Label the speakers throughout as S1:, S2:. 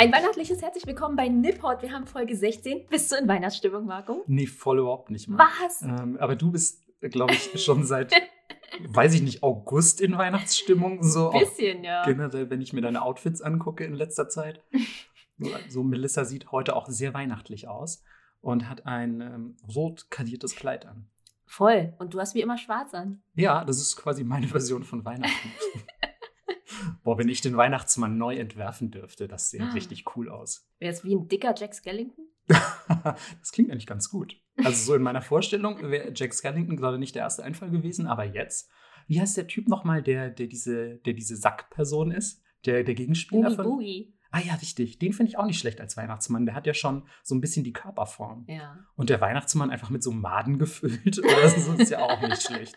S1: Ein weihnachtliches herzlich willkommen bei Nipport. Wir haben Folge 16. Bist du in Weihnachtsstimmung, Marco?
S2: Nee, voll überhaupt nicht. Mann.
S1: Was?
S2: Ähm, aber du bist, glaube ich, schon seit, weiß ich nicht, August in Weihnachtsstimmung. So
S1: Bisschen, ja.
S2: generell, wenn ich mir deine Outfits angucke in letzter Zeit. So, so Melissa sieht heute auch sehr weihnachtlich aus und hat ein ähm, rot kadiertes Kleid an.
S1: Voll. Und du hast wie immer schwarz an.
S2: Ja, das ist quasi meine Version von Weihnachten. Boah, wenn ich den Weihnachtsmann neu entwerfen dürfte, das sähe
S1: Ah.
S2: richtig cool aus.
S1: Wäre es wie ein dicker Jack Skellington?
S2: das klingt eigentlich ganz gut. Also so in meiner Vorstellung wäre Jack Skellington gerade nicht der erste Einfall gewesen, aber jetzt, wie heißt der Typ nochmal, der, der diese, der diese Sackperson ist? Der, der Gegenspieler
S1: Boogie
S2: von.
S1: Boogie.
S2: Ah ja, richtig. Den finde ich auch nicht schlecht als Weihnachtsmann. Der hat ja schon so ein bisschen die Körperform.
S1: Ja.
S2: Und der Weihnachtsmann einfach mit so Maden gefüllt oder so ist ja auch nicht schlecht.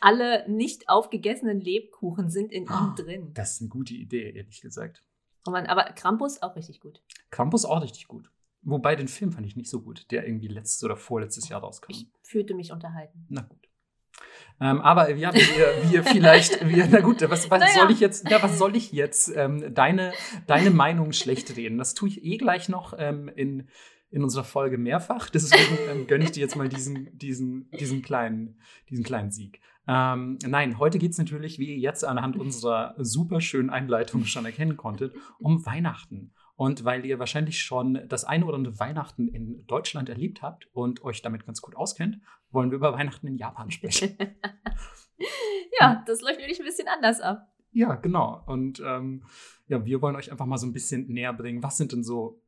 S1: Alle nicht aufgegessenen Lebkuchen sind in
S2: Ah.
S1: ihm drin.
S2: Das ist eine gute Idee, ehrlich gesagt.
S1: Oh Mann, aber Krampus auch richtig gut.
S2: Krampus auch richtig gut. Wobei den Film fand ich nicht so gut, der irgendwie letztes oder vorletztes Jahr rauskam.
S1: Ich fühlte mich unterhalten.
S2: Na gut. Ähm, aber ja, wie ihr, wie ihr vielleicht, wie, na gut, was, was
S1: Naja.
S2: soll ich jetzt, ja, was soll ich jetzt ähm, deine, deine Meinung schlecht reden? Das tue ich eh gleich noch ähm, in, in unserer Folge mehrfach. Deswegen ähm, gönne ich dir jetzt mal diesen, diesen, diesen, kleinen, diesen kleinen Sieg. Ähm, nein, heute geht es natürlich, wie ihr jetzt anhand unserer super schönen Einleitung schon erkennen konntet, um Weihnachten. Und weil ihr wahrscheinlich schon das eine oder andere Weihnachten in Deutschland erlebt habt und euch damit ganz gut auskennt, wollen wir über Weihnachten in Japan sprechen.
S1: ja, das läuft nämlich ein bisschen anders ab.
S2: Ja, genau. Und ähm, ja, wir wollen euch einfach mal so ein bisschen näher bringen. Was sind denn so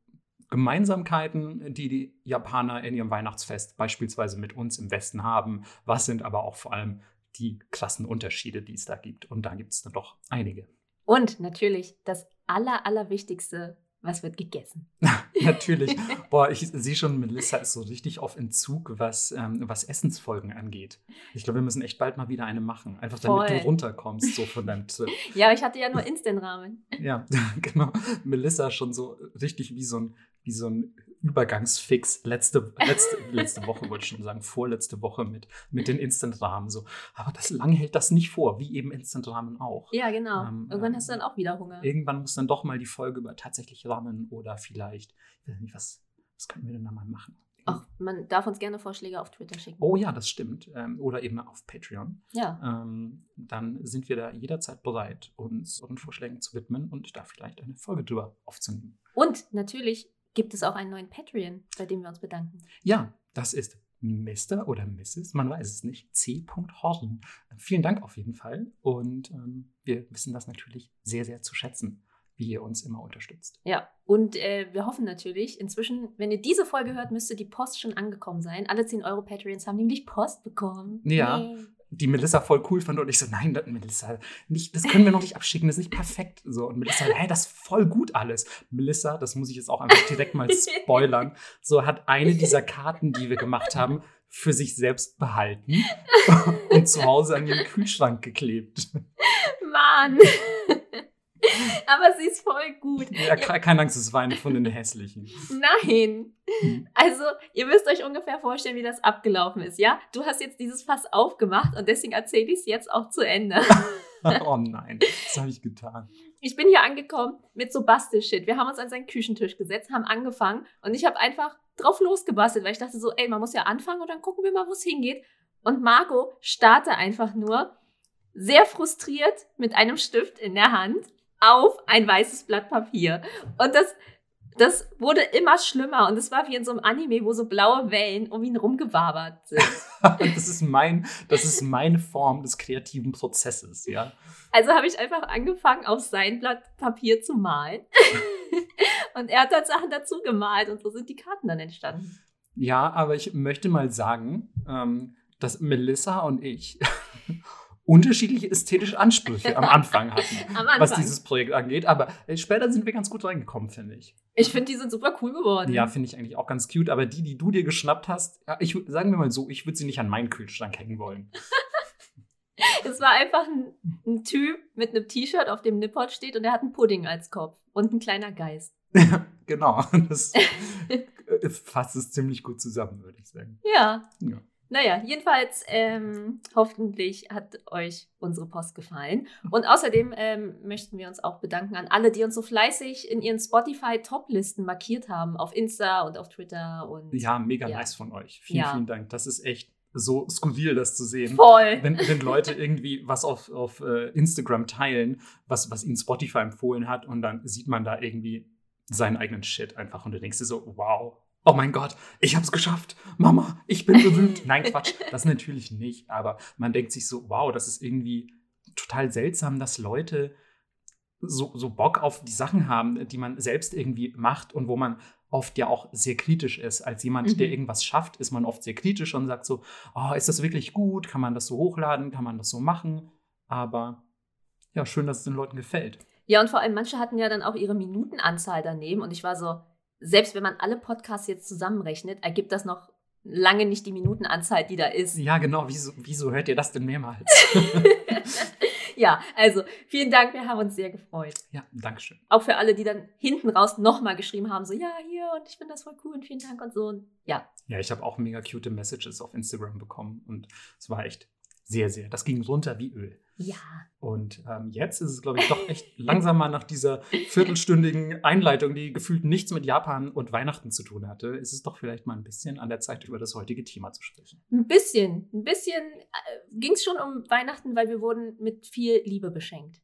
S2: Gemeinsamkeiten, die die Japaner in ihrem Weihnachtsfest beispielsweise mit uns im Westen haben? Was sind aber auch vor allem die krassen Unterschiede, die es da gibt? Und da gibt es dann doch einige.
S1: Und natürlich das Aller, Allerwichtigste, was wird gegessen?
S2: Natürlich. Boah, ich sehe schon, Melissa ist so richtig auf Entzug, was, ähm, was Essensfolgen angeht. Ich glaube, wir müssen echt bald mal wieder eine machen. Einfach damit
S1: Voll.
S2: du runterkommst, so von deinem Trip.
S1: Ja, aber ich hatte ja nur Instant-Rahmen.
S2: Ja, genau. Melissa schon so richtig wie so ein, wie so ein Übergangsfix. Letzte, letzte, letzte Woche wollte ich schon sagen, vorletzte Woche mit, mit den Instant-Rahmen. So. Aber das lange hält das nicht vor, wie eben Instant-Rahmen auch.
S1: Ja, genau.
S2: Ähm,
S1: Irgendwann
S2: ähm,
S1: hast du dann auch wieder Hunger.
S2: Irgendwann muss dann doch mal die Folge über tatsächlich Ramen oder vielleicht, ich weiß nicht, was, was könnten wir denn da mal machen?
S1: Ach, man darf uns gerne Vorschläge auf Twitter schicken.
S2: Oh ja, das stimmt. Ähm, oder eben auf Patreon.
S1: Ja.
S2: Ähm, dann sind wir da jederzeit bereit, uns euren Vorschlägen zu widmen und da vielleicht eine Folge drüber aufzunehmen.
S1: Und natürlich gibt es auch einen neuen Patreon, bei dem wir uns bedanken.
S2: Ja, das ist Mr. oder Mrs., man weiß es nicht, C. Horten. Vielen Dank auf jeden Fall und ähm, wir wissen das natürlich sehr, sehr zu schätzen, wie ihr uns immer unterstützt.
S1: Ja, und äh, wir hoffen natürlich, inzwischen, wenn ihr diese Folge hört, müsste die Post schon angekommen sein. Alle 10 Euro Patreons haben nämlich Post bekommen.
S2: Ja.
S1: Yay.
S2: Die Melissa voll cool fand und ich so, nein, das, Melissa, nicht, das können wir noch nicht abschicken, das ist nicht perfekt. So, und Melissa, hä, das ist voll gut alles. Melissa, das muss ich jetzt auch einfach direkt mal spoilern, so hat eine dieser Karten, die wir gemacht haben, für sich selbst behalten und zu Hause an ihren Kühlschrank geklebt.
S1: Mann! Aber sie ist voll gut.
S2: Ja, ke- keine Angst, es war eine von den hässlichen.
S1: Nein.
S2: Hm.
S1: Also, ihr müsst euch ungefähr vorstellen, wie das abgelaufen ist, ja? Du hast jetzt dieses Fass aufgemacht und deswegen erzähle ich es jetzt auch zu Ende.
S2: Oh nein, das habe ich getan.
S1: Ich bin hier angekommen mit so Bastelshit. Wir haben uns an seinen Küchentisch gesetzt, haben angefangen und ich habe einfach drauf losgebastelt, weil ich dachte so, ey, man muss ja anfangen und dann gucken wir mal, wo es hingeht. Und Marco starrte einfach nur sehr frustriert mit einem Stift in der Hand auf ein weißes Blatt Papier. Und das, das wurde immer schlimmer und es war wie in so einem Anime, wo so blaue Wellen um ihn rumgewabert sind.
S2: Das ist, mein, das ist meine Form des kreativen Prozesses, ja.
S1: Also habe ich einfach angefangen, auf sein Blatt Papier zu malen. und er hat dann Sachen dazu gemalt und so sind die Karten dann entstanden.
S2: Ja, aber ich möchte mal sagen, ähm, dass Melissa und ich unterschiedliche ästhetische Ansprüche am Anfang hatten,
S1: Am Anfang.
S2: was dieses Projekt angeht. Aber äh, später sind wir ganz gut reingekommen, finde ich.
S1: ich finde, die sind super cool geworden.
S2: Ja, finde ich eigentlich auch ganz cute. Aber die, die du dir geschnappt hast, ich, sagen wir mal so, ich würde sie nicht an meinen Kühlschrank hängen wollen.
S1: Es war einfach ein, ein Typ mit einem T-Shirt, auf dem Nippot steht und der hat einen Pudding als Kopf und ein kleiner Geist.
S2: genau, das äh, fasst es ziemlich gut zusammen, würde ich sagen.
S1: Ja.
S2: Ja.
S1: Naja, jedenfalls ähm, hoffentlich hat euch unsere Post gefallen. Und außerdem ähm, möchten wir uns auch bedanken an alle, die uns so fleißig in ihren Spotify-Top-Listen markiert haben, auf Insta und auf Twitter. Und
S2: Ja, mega
S1: Ja.
S2: nice von euch. Vielen,
S1: Ja.
S2: vielen Dank. Das ist echt so skurril, das zu sehen.
S1: voll.
S2: Wenn, wenn Leute irgendwie was auf, auf äh, Instagram teilen, was, was ihnen Spotify empfohlen hat, und dann sieht man da irgendwie seinen eigenen Shit einfach und du denkst dir so, wow, oh mein Gott, ich hab's geschafft. Mama, ich bin berühmt. Nein, Quatsch, das natürlich nicht. Aber man denkt sich so, wow, das ist irgendwie total seltsam, dass Leute so, so Bock auf die Sachen haben, die man selbst irgendwie macht und wo man oft ja auch sehr kritisch ist. Als jemand,
S1: Mhm.
S2: der irgendwas schafft, ist man oft sehr kritisch und sagt so, oh, ist das wirklich gut? Kann man das so hochladen? Kann man das so machen? Aber ja, schön, dass es den Leuten gefällt.
S1: Ja, und vor allem manche hatten ja dann auch ihre Minutenanzahl daneben. Und ich war so, selbst wenn man alle Podcasts jetzt zusammenrechnet, ergibt das noch lange nicht die Minutenanzahl, die da ist.
S2: Ja, genau. Wieso, wieso hört ihr das denn mehrmals?
S1: ja, also vielen Dank, wir haben uns sehr gefreut.
S2: ja, Dankeschön.
S1: Auch für alle, die dann hinten raus nochmal geschrieben haben, so, ja, hier, und ich finde das voll cool und vielen Dank und so. Und ja,
S2: Ja, ich habe auch mega cute Messages auf Instagram bekommen und es war echt sehr, sehr. Das ging runter wie Öl.
S1: Ja.
S2: Und ähm, jetzt ist es, glaube ich, doch echt langsam mal nach dieser viertelstündigen Einleitung, die gefühlt nichts mit Japan und Weihnachten zu tun hatte, ist es doch vielleicht mal ein bisschen an der Zeit, über das heutige Thema zu sprechen.
S1: Ein bisschen, ein bisschen äh, ging es schon um Weihnachten, weil wir wurden mit viel Liebe beschenkt.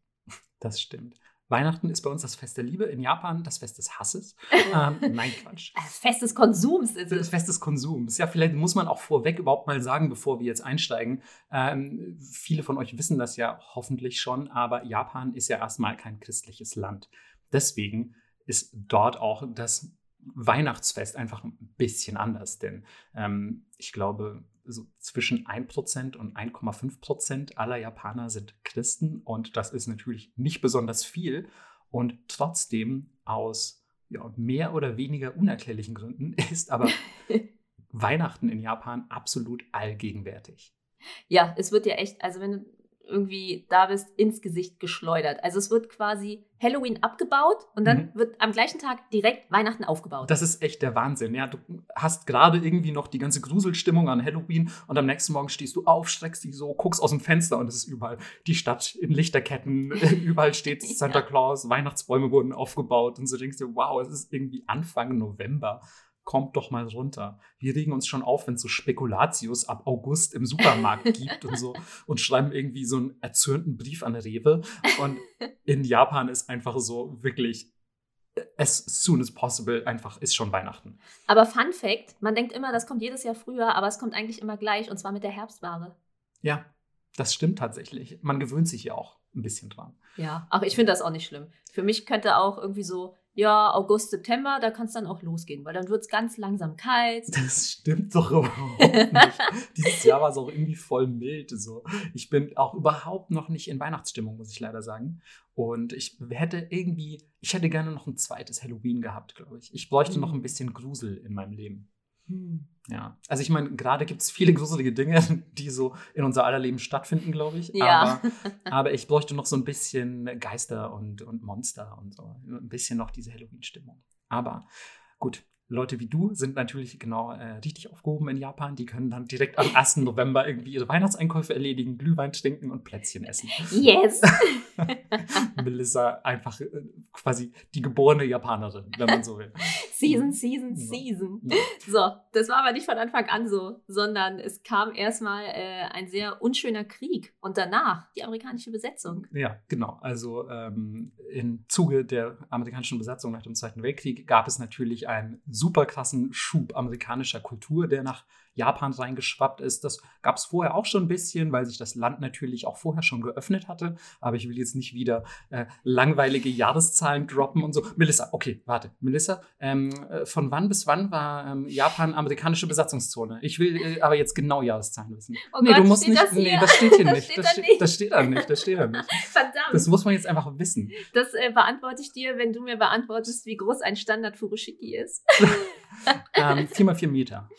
S2: Das stimmt. Weihnachten ist bei uns das Fest der Liebe, in Japan das Fest des Hasses. ähm, nein, Quatsch.
S1: Äh, Fest des Konsums ist
S2: Das
S1: es.
S2: Fest des Konsums. Ja, vielleicht muss man auch vorweg überhaupt mal sagen, bevor wir jetzt einsteigen. Ähm, viele von euch wissen das ja hoffentlich schon, aber Japan ist ja erstmal kein christliches Land. Deswegen ist dort auch das Weihnachtsfest einfach ein bisschen anders, denn ähm, ich glaube, so zwischen 1% und 1,5% aller Japaner sind Christen und das ist natürlich nicht besonders viel und trotzdem aus ja, mehr oder weniger unerklärlichen Gründen ist aber Weihnachten in Japan absolut allgegenwärtig.
S1: Ja, es wird ja echt, also wenn du irgendwie da bist, ins Gesicht geschleudert. Also es wird quasi Halloween abgebaut und dann
S2: Mhm.
S1: wird am gleichen Tag direkt Weihnachten aufgebaut.
S2: Das ist echt der Wahnsinn. Ja, du hast gerade irgendwie noch die ganze Gruselstimmung an Halloween und am nächsten Morgen stehst du auf, streckst dich so, guckst aus dem Fenster und es ist überall die Stadt in Lichterketten. überall steht Santa Claus, Weihnachtsbäume wurden aufgebaut und so denkst du, wow, es ist irgendwie Anfang November. Kommt doch mal runter. Wir regen uns schon auf, wenn es so Spekulatius ab August im Supermarkt gibt und so und schreiben irgendwie so einen erzürnten Brief an Rewe. Und in Japan ist einfach so wirklich as soon as possible einfach ist schon Weihnachten.
S1: aber Fun Fact, man denkt immer, das kommt jedes Jahr früher, aber es kommt eigentlich immer gleich und zwar mit der Herbstware.
S2: Ja, das stimmt tatsächlich. Man gewöhnt sich ja auch ein bisschen dran.
S1: Ja, ach, ich finde das auch nicht schlimm. Für mich könnte auch irgendwie so, ja, August, September, da kann es dann auch losgehen, weil dann wird es ganz langsam kalt.
S2: Das stimmt doch überhaupt nicht. Dieses Jahr war es auch irgendwie voll mild. So. Ich bin auch überhaupt noch nicht in Weihnachtsstimmung, muss ich leider sagen. Und ich hätte irgendwie, ich hätte gerne noch ein zweites Halloween gehabt, glaube ich. Ich bräuchte
S1: Mhm.
S2: noch ein bisschen Grusel in meinem Leben.
S1: Hm.
S2: Ja, also ich meine, gerade gibt es viele gruselige Dinge, die so in unser aller Leben stattfinden, glaube ich.
S1: Ja.
S2: Aber, aber ich bräuchte noch so ein bisschen Geister und, und Monster und so. Ein bisschen noch diese Halloween-Stimmung. Aber gut, Leute wie du sind natürlich genau äh, richtig aufgehoben in Japan. Die können dann direkt am 1. November irgendwie ihre Weihnachtseinkäufe erledigen, Glühwein trinken und Plätzchen essen.
S1: Yes!
S2: Melissa einfach äh, quasi die geborene Japanerin, wenn man so will.
S1: Season, Season,
S2: Ja.
S1: Season.
S2: Ja.
S1: So, das war aber nicht von Anfang an so, sondern es kam erstmal äh, ein sehr unschöner Krieg und danach die amerikanische Besetzung.
S2: Ja, genau. Also ähm, im Zuge der amerikanischen Besatzung nach dem Zweiten Weltkrieg gab es natürlich einen super krassen Schub amerikanischer Kultur, der nach Japan reingeschwappt ist. Das gab es vorher auch schon ein bisschen, weil sich das Land natürlich auch vorher schon geöffnet hatte. Aber ich will jetzt nicht wieder äh, langweilige Jahreszahlen droppen und so. Melissa, okay, warte. Melissa, ähm, äh, von wann bis wann war ähm, Japan amerikanische Besatzungszone? Ich will äh, aber jetzt genau Jahreszahlen wissen.
S1: Oh
S2: nee,
S1: Gott,
S2: du musst nicht.
S1: das
S2: nee, das steht hier
S1: Das
S2: nicht.
S1: steht
S2: das,
S1: da
S2: steht,
S1: nicht.
S2: das steht da nicht. Das steht da nicht.
S1: Verdammt!
S2: Das muss man jetzt einfach wissen.
S1: Das äh, beantworte ich dir, wenn du mir beantwortest, wie groß ein Standard Furushiki ist.
S2: Ähm, 4 mal 4 Meter.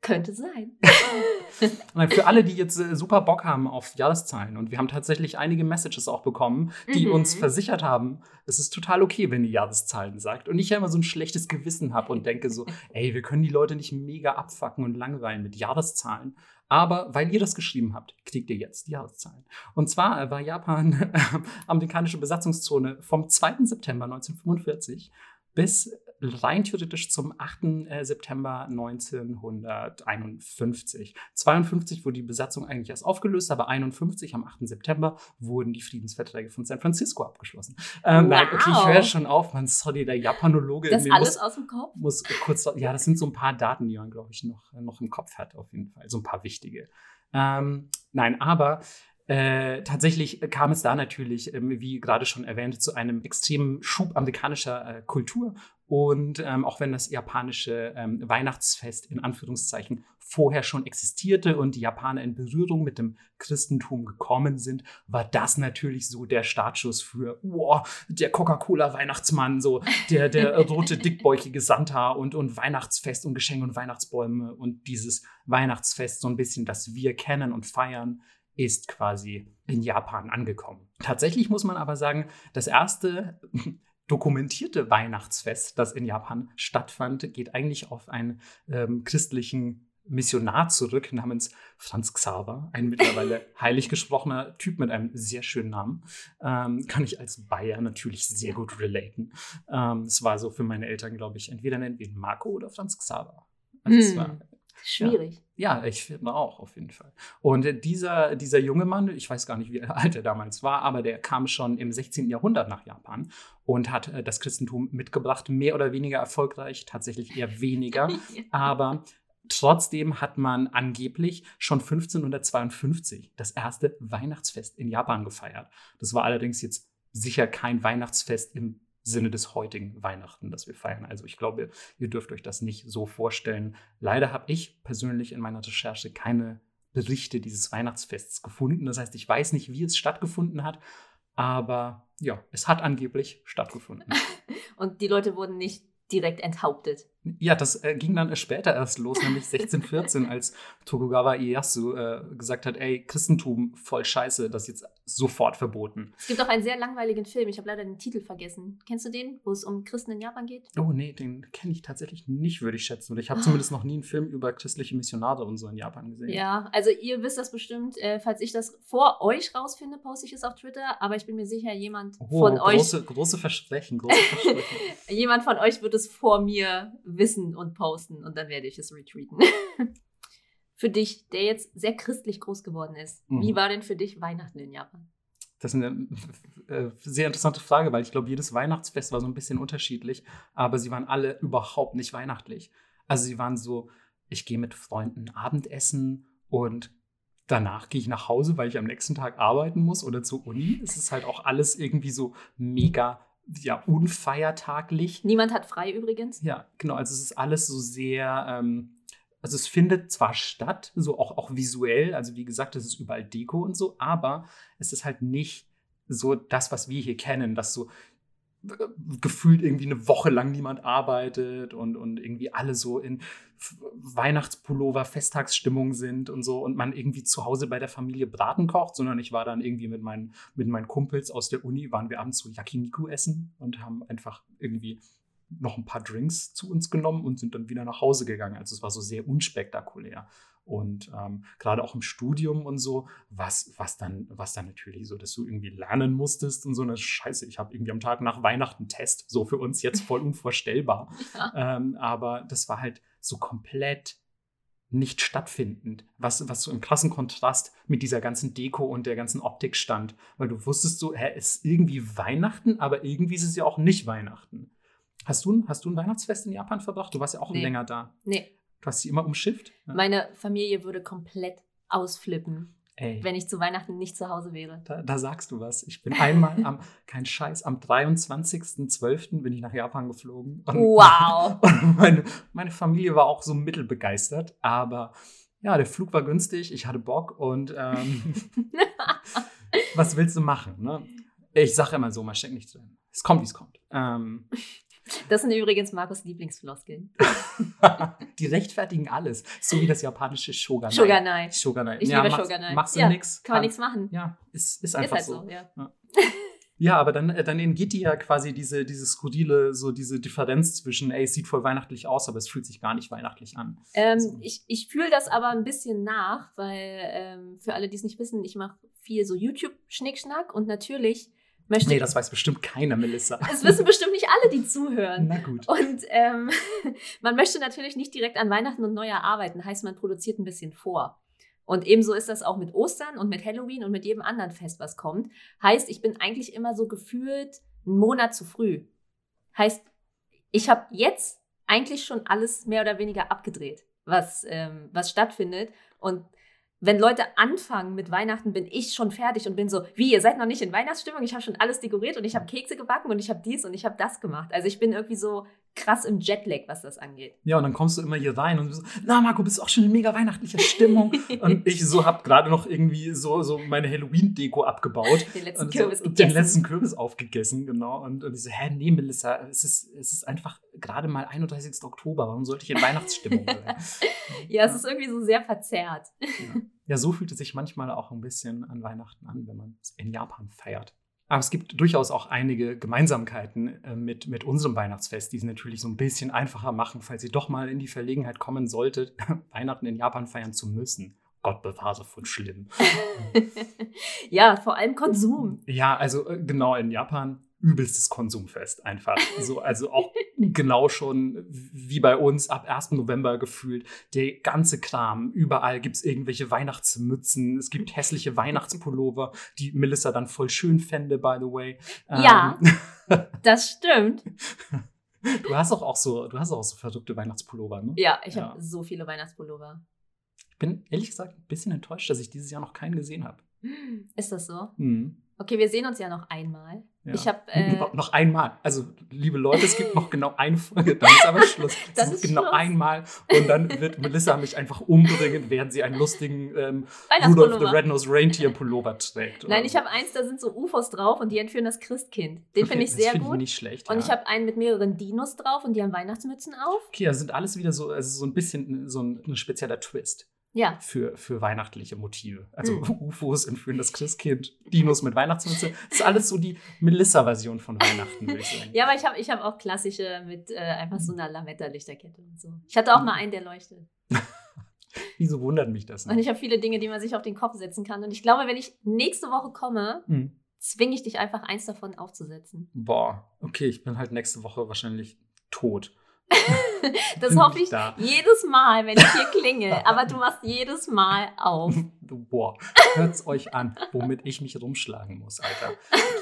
S1: Könnte sein.
S2: Für alle, die jetzt äh, super Bock haben auf Jahreszahlen und wir haben tatsächlich einige Messages auch bekommen, die
S1: Mhm.
S2: uns versichert haben, es ist total okay, wenn ihr Jahreszahlen sagt. Und ich ja immer so ein schlechtes Gewissen habe und denke so, ey, wir können die Leute nicht mega abfacken und langweilen mit Jahreszahlen. Aber weil ihr das geschrieben habt, kriegt ihr jetzt die Jahreszahlen. Und zwar äh, war Japan äh, amerikanische Besatzungszone vom 2. September 1945 bis rein theoretisch zum 8. äh, September 1951. 52 wurde die Besatzung eigentlich erst aufgelöst, aber 51 am 8. September wurden die Friedensverträge von San Francisco abgeschlossen. Ähm, nein, okay, ich
S1: Wow.
S2: höre schon auf, man, sorry, der Japanologe in
S1: Das
S2: mir
S1: alles
S2: muss,
S1: aus dem Kopf?
S2: muss kurz, ja, das sind so ein paar Daten, die man, glaube ich, noch, noch im Kopf hat, auf jeden Fall. So ein paar wichtige. Ähm, nein, aber äh, tatsächlich kam es da natürlich, ähm, wie gerade schon erwähnt, zu einem extremen Schub amerikanischer äh, Kultur. Und ähm, auch wenn das japanische ähm, Weihnachtsfest in Anführungszeichen vorher schon existierte und die Japaner in Berührung mit dem Christentum gekommen sind, war das natürlich so der Startschuss für, wow, der Coca-Cola-Weihnachtsmann, so der, der rote, dickbäuchige Santa und, und Weihnachtsfest und Geschenke und Weihnachtsbäume und dieses Weihnachtsfest, so ein bisschen, das wir kennen und feiern, ist quasi in Japan angekommen. Tatsächlich muss man aber sagen, das erste dokumentierte Weihnachtsfest, das in Japan stattfand, geht eigentlich auf einen ähm, christlichen Missionar zurück namens Franz Xaver, ein mittlerweile heilig gesprochener Typ mit einem sehr schönen Namen. Ähm, kann ich als Bayer natürlich sehr gut relaten. Ähm, es war so für meine Eltern, glaube ich, entweder nennen wir ihn Marco oder Franz Xaver. Also es
S1: Hm.
S2: war
S1: Schwierig.
S2: ja, ich finde auch, auf jeden Fall. Und äh, dieser, dieser junge Mann, ich weiß gar nicht, wie alt er damals war, aber der kam schon im 16. Jahrhundert nach Japan und hat äh, das Christentum mitgebracht, mehr oder weniger erfolgreich, tatsächlich eher weniger. aber trotzdem hat man angeblich schon 1552 das erste Weihnachtsfest in Japan gefeiert. Das war allerdings jetzt sicher kein Weihnachtsfest im Sinne des heutigen Weihnachten, das wir feiern. Also ich glaube, ihr dürft euch das nicht so vorstellen. Leider habe ich persönlich in meiner Recherche keine Berichte dieses Weihnachtsfests gefunden. Das heißt, ich weiß nicht, wie es stattgefunden hat, aber ja, es hat angeblich stattgefunden.
S1: Und die Leute wurden nicht direkt enthauptet.
S2: Ja, das äh, ging dann später erst los, nämlich 1614, als Tokugawa Ieyasu äh, gesagt hat, ey, Christentum, voll scheiße, das ist jetzt sofort verboten.
S1: Es gibt auch einen sehr langweiligen Film, ich habe leider den Titel vergessen. Kennst du den, wo es um Christen in Japan geht?
S2: Oh nee, den kenne ich tatsächlich nicht, würde ich schätzen. Oder ich habe zumindest noch nie einen Film über christliche Missionare und so in Japan gesehen.
S1: Ja, also ihr wisst das bestimmt. Äh, falls ich das vor euch rausfinde, poste ich es auf Twitter. Aber ich bin mir sicher, jemand
S2: Oh,
S1: von euch,
S2: große, große Versprechen, große Versprechen.
S1: jemand von euch wird es vor mir wissen und posten und dann werde ich es retweeten. für dich, der jetzt sehr christlich groß geworden ist,
S2: Mhm.
S1: wie war denn für dich Weihnachten in Japan?
S2: Das ist eine äh, sehr interessante Frage, weil ich glaube, jedes Weihnachtsfest war so ein bisschen unterschiedlich, aber sie waren alle überhaupt nicht weihnachtlich. Also sie waren so, ich gehe mit Freunden Abendessen und danach gehe ich nach Hause, weil ich am nächsten Tag arbeiten muss oder zur Uni. Es ist halt auch alles irgendwie so mega, ja, unfeiertaglich.
S1: Niemand hat frei übrigens.
S2: Ja, genau. Also es ist alles so sehr, ähm, also es findet zwar statt, so auch, auch visuell, also wie gesagt, es ist überall Deko und so, aber es ist halt nicht so das, was wir hier kennen, dass so gefühlt irgendwie eine Woche lang niemand arbeitet und, und irgendwie alle so in Weihnachtspullover, Festtagsstimmung sind und so und man irgendwie zu Hause bei der Familie Braten kocht, sondern ich war dann irgendwie mit meinen, mit meinen Kumpels aus der Uni, waren wir abends so Yakiniku essen und haben einfach irgendwie noch ein paar Drinks zu uns genommen und sind dann wieder nach Hause gegangen. Also es war so sehr unspektakulär. Und ähm, gerade auch im Studium und so, was, was, dann, was dann natürlich so, dass du irgendwie lernen musstest und so eine Scheiße. Ich habe irgendwie am Tag nach Weihnachten Test, so für uns jetzt voll unvorstellbar.
S1: Ja.
S2: Ähm, aber das war halt so komplett nicht stattfindend, was, was so im krassen Kontrast mit dieser ganzen Deko und der ganzen Optik stand. Weil du wusstest so, hä, es ist irgendwie Weihnachten, aber irgendwie ist es ja auch nicht Weihnachten. Hast du, ein- hast du ein Weihnachtsfest in Japan verbracht? Du warst ja auch
S1: Nee.
S2: länger da.
S1: Nee,
S2: Du hast sie immer umschifft? Ja.
S1: meine Familie würde komplett ausflippen,
S2: Ey,
S1: wenn ich zu Weihnachten nicht zu Hause wäre.
S2: da, da sagst du was. Ich bin einmal am, kein Scheiß, am 23.12. bin ich nach Japan geflogen. Und,
S1: Wow.
S2: Und meine, meine Familie war auch so mittelbegeistert, aber ja, der Flug war günstig, ich hatte Bock und ähm, was willst du machen? Ne? Ich sage immer so, man steckt nicht drin. Es kommt, wie es kommt. Ähm,
S1: Das sind übrigens Markus Lieblingsfloskeln.
S2: die rechtfertigen alles. So wie das japanische Shogunai.
S1: Shogunai.
S2: Shogunai.
S1: Ich
S2: ja,
S1: liebe
S2: machst,
S1: Shogunai.
S2: Machst du
S1: ja,
S2: nix.
S1: Kann man nichts machen.
S2: Ja, ist, ist
S1: Ist
S2: einfach
S1: halt
S2: so.
S1: so, ja.
S2: Ja, aber dann, äh, dann entgeht dir ja quasi diese, diese skurrile, so diese Differenz zwischen, ey, es sieht voll weihnachtlich aus, aber es fühlt sich gar nicht weihnachtlich an.
S1: Ähm,
S2: So.
S1: Ich, ich fühle das aber ein bisschen nach, weil ähm, für alle, die es nicht wissen, ich mache viel so YouTube-Schnickschnack und natürlich möchte
S2: Nee, das weiß bestimmt keiner, Melissa.
S1: Es wissen bestimmt nicht alle, die zuhören.
S2: Na gut.
S1: Und ähm, man möchte natürlich nicht direkt an Weihnachten und Neujahr arbeiten, heißt, man produziert ein bisschen vor. Und ebenso ist das auch mit Ostern und mit Halloween und mit jedem anderen Fest, was kommt. Heißt, ich bin eigentlich immer so gefühlt einen Monat zu früh. Heißt, ich habe jetzt eigentlich schon alles mehr oder weniger abgedreht, was, ähm, was stattfindet. Und wenn Leute anfangen mit Weihnachten, bin ich schon fertig und bin so, wie, ihr seid noch nicht in Weihnachtsstimmung? Ich habe schon alles dekoriert und ich habe Kekse gebacken und ich habe dies und ich habe das gemacht. Also ich bin irgendwie so krass im Jetlag, was das angeht.
S2: Ja, und dann kommst du immer hier rein und du so, na Marco, bist auch schon in mega weihnachtlicher Stimmung. und ich so hab gerade noch irgendwie so, so meine Halloween-Deko abgebaut.
S1: Den letzten
S2: und,
S1: Kürbis
S2: so,
S1: gegessen.
S2: den letzten Kürbis aufgegessen, genau. Und, und ich so, hä, nee, Melissa, es ist, es ist einfach gerade mal 31. Oktober. Warum sollte ich in Weihnachtsstimmung sein?
S1: Ja, es ist irgendwie so sehr verzerrt.
S2: ja. Ja, so fühlt es sich manchmal auch ein bisschen an Weihnachten an, wenn man es in Japan feiert. Aber es gibt durchaus auch einige Gemeinsamkeiten äh, mit, mit unserem Weihnachtsfest, die es natürlich so ein bisschen einfacher machen, falls ihr doch mal in die Verlegenheit kommen solltet, Weihnachten in Japan feiern zu müssen. Gott bewahre von schlimm.
S1: ja, vor allem Konsum.
S2: Ja, also äh, genau in Japan übelstes Konsumfest einfach. So, also auch genau schon wie bei uns ab 1. November gefühlt. Der ganze Kram. Überall gibt es irgendwelche Weihnachtsmützen. Es gibt hässliche Weihnachtspullover, die Melissa dann voll schön fände, by the way.
S1: Ja.
S2: Ähm,
S1: Das stimmt.
S2: du hast auch, auch so, du hast auch so verrückte Weihnachtspullover, ne?
S1: Ja, ich
S2: Ja.
S1: habe so viele Weihnachtspullover.
S2: Ich bin ehrlich gesagt ein bisschen enttäuscht, dass ich dieses Jahr noch keinen gesehen habe.
S1: Ist das so?
S2: Mhm.
S1: Okay, wir sehen uns ja noch einmal.
S2: Ja.
S1: Ich habe äh,
S2: noch, noch einmal. Also, liebe Leute, es gibt noch genau eine Folge, dann ist aber Schluss. Es
S1: Das
S2: ist
S1: ist
S2: genau
S1: Schluss.
S2: einmal und dann wird Melissa mich einfach umbringen, während sie einen lustigen ähm, Rudolph the
S1: Weihnachtspullover.
S2: Red-Nosed Reindeer Pullover trägt.
S1: Nein, ich habe eins, da sind so UFOs drauf und die entführen das Christkind. Den finde ich sehr
S2: find
S1: gut.
S2: nicht schlecht.
S1: Und
S2: ja.
S1: ich habe einen mit mehreren Dinos drauf und die haben Weihnachtsmützen auf.
S2: Okay, das sind alles wieder so, also so ein bisschen so ein, ein spezieller Twist
S1: Ja,
S2: für, für weihnachtliche Motive. Also
S1: Mhm.
S2: UFOs entführen das Christkind, Dinos mit Weihnachtsmütze. Das ist alles so die Melissa-Version von Weihnachten, würde ich sagen.
S1: ja aber ich habe ich hab auch klassische mit äh, einfach so einer Lametta-Lichterkette und so. Ich hatte auch mal einen, der leuchtet.
S2: Wieso wundert mich das
S1: Und
S2: nicht?
S1: ich habe viele Dinge, die man sich auf den Kopf setzen kann. Und ich glaube, wenn ich nächste Woche komme,
S2: Hm.
S1: zwinge ich dich einfach, eins davon aufzusetzen.
S2: Boah, okay, ich bin halt nächste Woche wahrscheinlich tot.
S1: Das hoffe ich
S2: da.
S1: jedes Mal, wenn ich hier klinge. Aber du machst jedes Mal auf.
S2: Boah, hört's euch an, womit ich mich rumschlagen muss, Alter.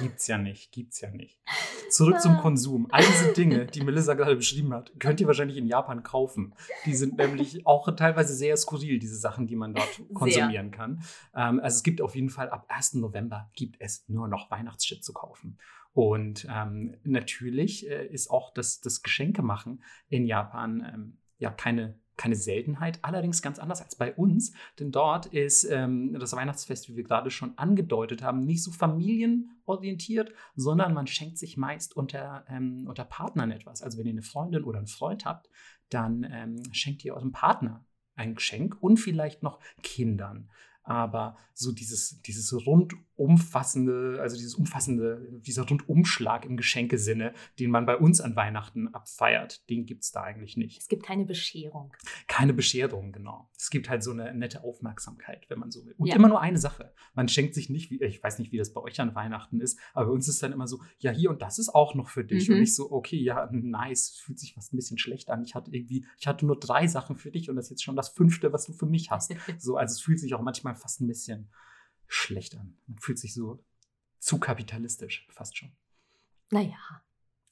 S2: Gibt's ja nicht, gibt's ja nicht. Zurück zum Konsum. All diese Dinge, die Melissa gerade beschrieben hat, könnt ihr wahrscheinlich in Japan kaufen. Die sind nämlich auch teilweise sehr skurril, diese Sachen, die man dort konsumieren kann. Ähm, also es gibt auf jeden Fall ab 1. November gibt es nur noch Weihnachtsshit zu kaufen. Und ähm, natürlich äh, ist auch das, das Geschenkemachen in Japan ähm, ja keine, keine Seltenheit, allerdings ganz anders als bei uns, denn dort ist ähm, das Weihnachtsfest, wie wir gerade schon angedeutet haben, nicht so familienorientiert, sondern man schenkt sich meist unter, ähm, unter Partnern etwas. Also wenn ihr eine Freundin oder einen Freund habt, dann ähm, schenkt ihr eurem Partner ein Geschenk und vielleicht noch Kindern. Aber so dieses, dieses rundumfassende, also dieses umfassende, dieser Rundumschlag im Geschenkesinne, den man bei uns an Weihnachten abfeiert, den gibt es da eigentlich nicht.
S1: Es gibt keine Bescherung.
S2: Keine Bescherung, genau. Es gibt halt so eine nette Aufmerksamkeit, wenn man so will. Und
S1: Ja.
S2: immer nur eine Sache. Man schenkt sich nicht, ich weiß nicht, wie das bei euch an Weihnachten ist, aber bei uns ist dann immer so, ja, hier und das ist auch noch für dich.
S1: Mhm.
S2: Und ich so, okay, ja, nice, fühlt sich fast ein bisschen schlecht an. Ich hatte irgendwie, ich hatte nur drei Sachen für dich und das ist jetzt schon das fünfte, was du für mich hast. So, also es fühlt sich auch manchmal fast ein bisschen schlecht an. Man fühlt sich so zu kapitalistisch, fast schon.
S1: Naja,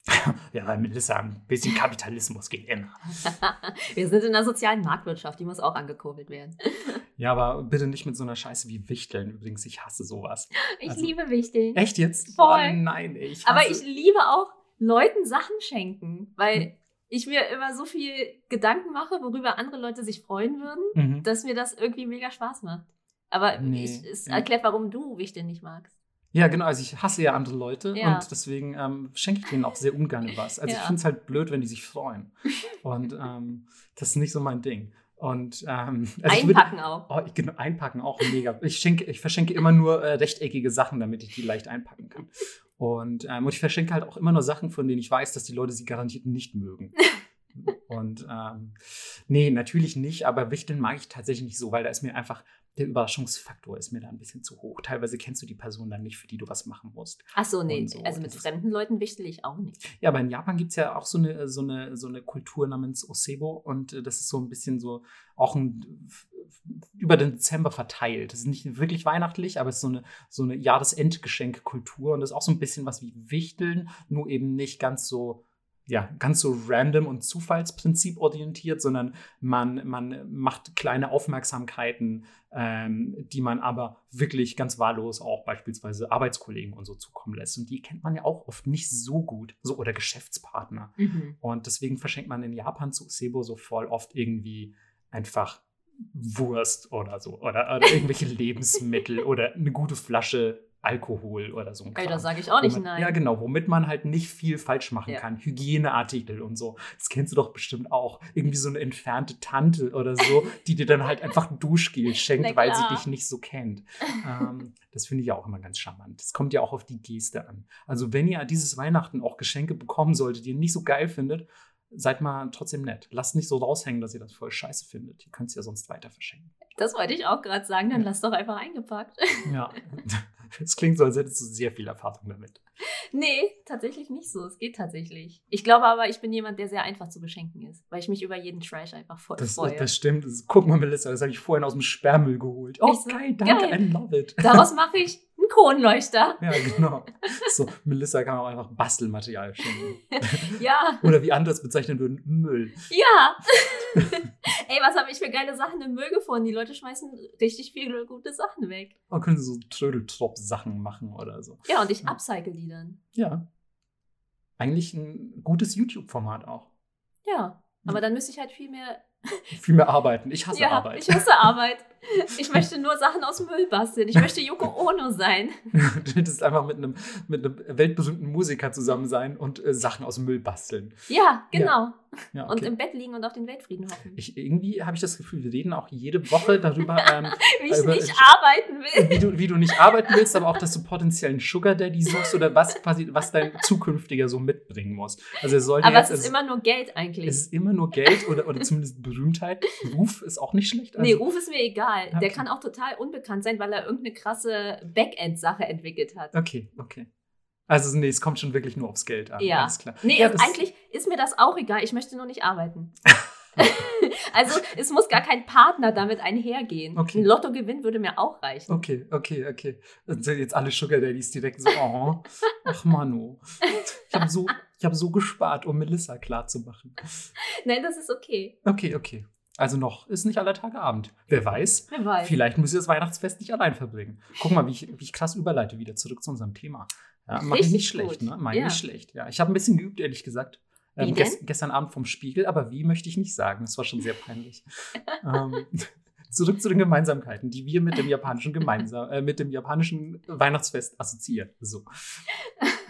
S2: Ja, Melissa, ein bisschen Kapitalismus geht immer.
S1: wir sind in der sozialen Marktwirtschaft, die muss auch angekurbelt werden.
S2: Ja, aber bitte nicht mit so einer Scheiße wie Wichteln. Übrigens, ich hasse sowas.
S1: Ich
S2: Also-
S1: liebe wichtig.
S2: Echt jetzt?
S1: Voll.
S2: Oh nein, ich
S1: Aber
S2: hasse-
S1: ich liebe auch Leuten Sachen schenken, weil
S2: Hm.
S1: ich mir immer so viel Gedanken mache, worüber andere Leute sich freuen würden,
S2: Mhm.
S1: dass mir das irgendwie mega Spaß macht. Aber
S2: Nee,
S1: ich, es erklärt, warum du Wichteln nicht magst.
S2: Ja, genau. Also ich hasse ja andere Leute
S1: Ja.
S2: und deswegen ähm, schenke ich denen auch sehr ungern was. Also ich
S1: Ja.
S2: finde es halt blöd, wenn die sich freuen. Und ähm, das ist nicht so mein Ding. Und ähm, also ich würd-
S1: Einpacken auch.
S2: Oh, ich, genau, einpacken auch mega. Ich, schenke, ich verschenke immer nur äh, rechteckige Sachen, damit ich die leicht einpacken kann. Und, ähm, und ich verschenke halt auch immer nur Sachen, von denen ich weiß, dass die Leute sie garantiert nicht mögen. und ähm, nee, natürlich nicht, aber Wichteln mag ich tatsächlich nicht so, weil da ist mir einfach, der Überraschungsfaktor ist mir da ein bisschen zu hoch. Teilweise kennst du die Person dann nicht, für die du was machen musst.
S1: Ach so, nee.
S2: So,
S1: also mit
S2: das
S1: fremden Leuten wichtel ich auch nicht.
S2: Ja, aber in Japan gibt es ja auch so eine, so, eine, so eine Kultur namens Osebo und äh, das ist so ein bisschen so auch ein, über den Dezember verteilt. Das ist nicht wirklich weihnachtlich, aber es ist so eine, so eine Jahresendgeschenkkultur und das ist auch so ein bisschen was wie Wichteln, nur eben nicht ganz so. Ja, ganz so random und Zufallsprinzip orientiert, sondern man, man macht kleine Aufmerksamkeiten, ähm, die man aber wirklich ganz wahllos auch beispielsweise Arbeitskollegen und so zukommen lässt. Und die kennt man ja auch oft nicht so gut. So, oder Geschäftspartner.
S1: Mhm.
S2: Und deswegen verschenkt man in Japan zu Sebo so voll oft irgendwie einfach Wurst oder so. Oder, oder irgendwelche Lebensmittel oder eine gute Flasche Alkohol oder so. ein
S1: Ey, da
S2: Kram.
S1: sage ich auch nicht
S2: Womit-
S1: nein.
S2: Ja, genau, womit man halt nicht viel falsch machen
S1: Ja.
S2: kann. Hygieneartikel und so. Das kennst du doch bestimmt auch. Irgendwie so eine entfernte Tante oder so, die dir dann halt einfach Duschgel schenkt, weil sie dich nicht so kennt. ähm, das finde ich ja auch immer ganz charmant. Das kommt ja auch auf die Geste an. Also, wenn ihr dieses Weihnachten auch Geschenke bekommen solltet, die ihr nicht so geil findet, seid mal trotzdem nett. Lasst nicht so raushängen, dass ihr das voll scheiße findet. Ihr könnt es ja sonst weiter verschenken.
S1: Das wollte ich auch gerade sagen, dann
S2: Ja.
S1: lass doch einfach eingepackt.
S2: Ja. Es klingt so, als hättest du sehr viel Erfahrung damit.
S1: nee, tatsächlich nicht so. Es geht tatsächlich. Ich glaube aber, ich bin jemand, der sehr einfach zu beschenken ist, weil ich mich über jeden Trash einfach voll
S2: Das,
S1: freue.
S2: das stimmt. Das, guck mal, Melissa, das habe ich vorhin aus dem Sperrmüll geholt. Oh,
S1: so?
S2: geil, danke,
S1: Geil.
S2: I love it.
S1: Daraus mache ich einen Kronleuchter.
S2: Ja, genau. So, Melissa kann auch einfach Bastelmaterial schenken.
S1: Ja,
S2: Oder wie andere es bezeichnen würden, Müll.
S1: ja. Ey, was habe ich für geile Sachen im Müll gefunden? Die Leute schmeißen richtig viele gute Sachen weg.
S2: Man könnte so Trödeltrop-Sachen machen oder so.
S1: Ja, und ich upcycle die dann.
S2: Ja. Eigentlich ein gutes YouTube-Format auch.
S1: Ja, aber dann müsste ich halt viel mehr.
S2: Viel mehr arbeiten. Ich hasse
S1: ja,
S2: Arbeit.
S1: ich hasse Arbeit. Ich möchte nur Sachen aus dem Müll basteln. Ich möchte Yoko Ono sein.
S2: du hättest einfach mit einem, mit einem weltberühmten Musiker zusammen sein und äh, Sachen aus dem Müll basteln.
S1: Ja, genau.
S2: Ja,
S1: Und
S2: okay.
S1: im Bett liegen und auf den Weltfrieden hoffen.
S2: ich, irgendwie habe ich das Gefühl, wir reden auch jede Woche darüber, ähm,
S1: Wie ich
S2: aber
S1: nicht
S2: ich-
S1: arbeiten will.
S2: wie, du, wie du nicht arbeiten willst, aber auch, dass du potenziellen Sugar Daddy suchst oder was quasi, was dein zukünftiger so mitbringen muss. Also es sollte
S1: Aber
S2: jetzt,
S1: es ist immer nur Geld eigentlich.
S2: es ist immer nur Geld oder, oder zumindest Berühmtheit. Ruf ist auch nicht schlecht.
S1: nee,
S2: Also,
S1: Ruf ist mir egal.
S2: Okay.
S1: Der kann auch total unbekannt sein, weil er irgendeine krasse Backend-Sache entwickelt hat.
S2: okay, okay. Also nee, es kommt schon wirklich nur aufs Geld an.
S1: Ja.
S2: Alles klar.
S1: Nee,
S2: ja,
S1: eigentlich ist mir das auch egal. Ich möchte nur nicht arbeiten. also es muss gar kein Partner damit einhergehen.
S2: Okay.
S1: Ein Lottogewinn würde mir auch reichen.
S2: Okay, okay, okay. Dann sind jetzt alle Sugar Daddies direkt so, oh, ach Manu. Ich habe so, ich hab so gespart, um Melissa klarzumachen.
S1: Nein, das ist okay.
S2: Okay, okay. Also noch ist nicht aller Tage Abend. Wer weiß,
S1: Wer weiß.
S2: Vielleicht müsst ihr das Weihnachtsfest nicht allein verbringen. Guck mal, wie ich, wie ich krass überleite wieder zurück zu unserem Thema. Ja, mach ich nicht schlecht,
S1: gut.
S2: ne? Mach ich
S1: Ja.
S2: nicht schlecht. Ja, ich habe ein bisschen geübt, ehrlich gesagt. Ähm,
S1: denn?
S2: ges- gestern Abend vom Spiegel, aber wie möchte ich nicht sagen. Das war schon sehr peinlich. ähm, zurück zu den Gemeinsamkeiten, die wir mit dem japanischen gemeinsam, äh, mit dem japanischen Weihnachtsfest assoziieren. So.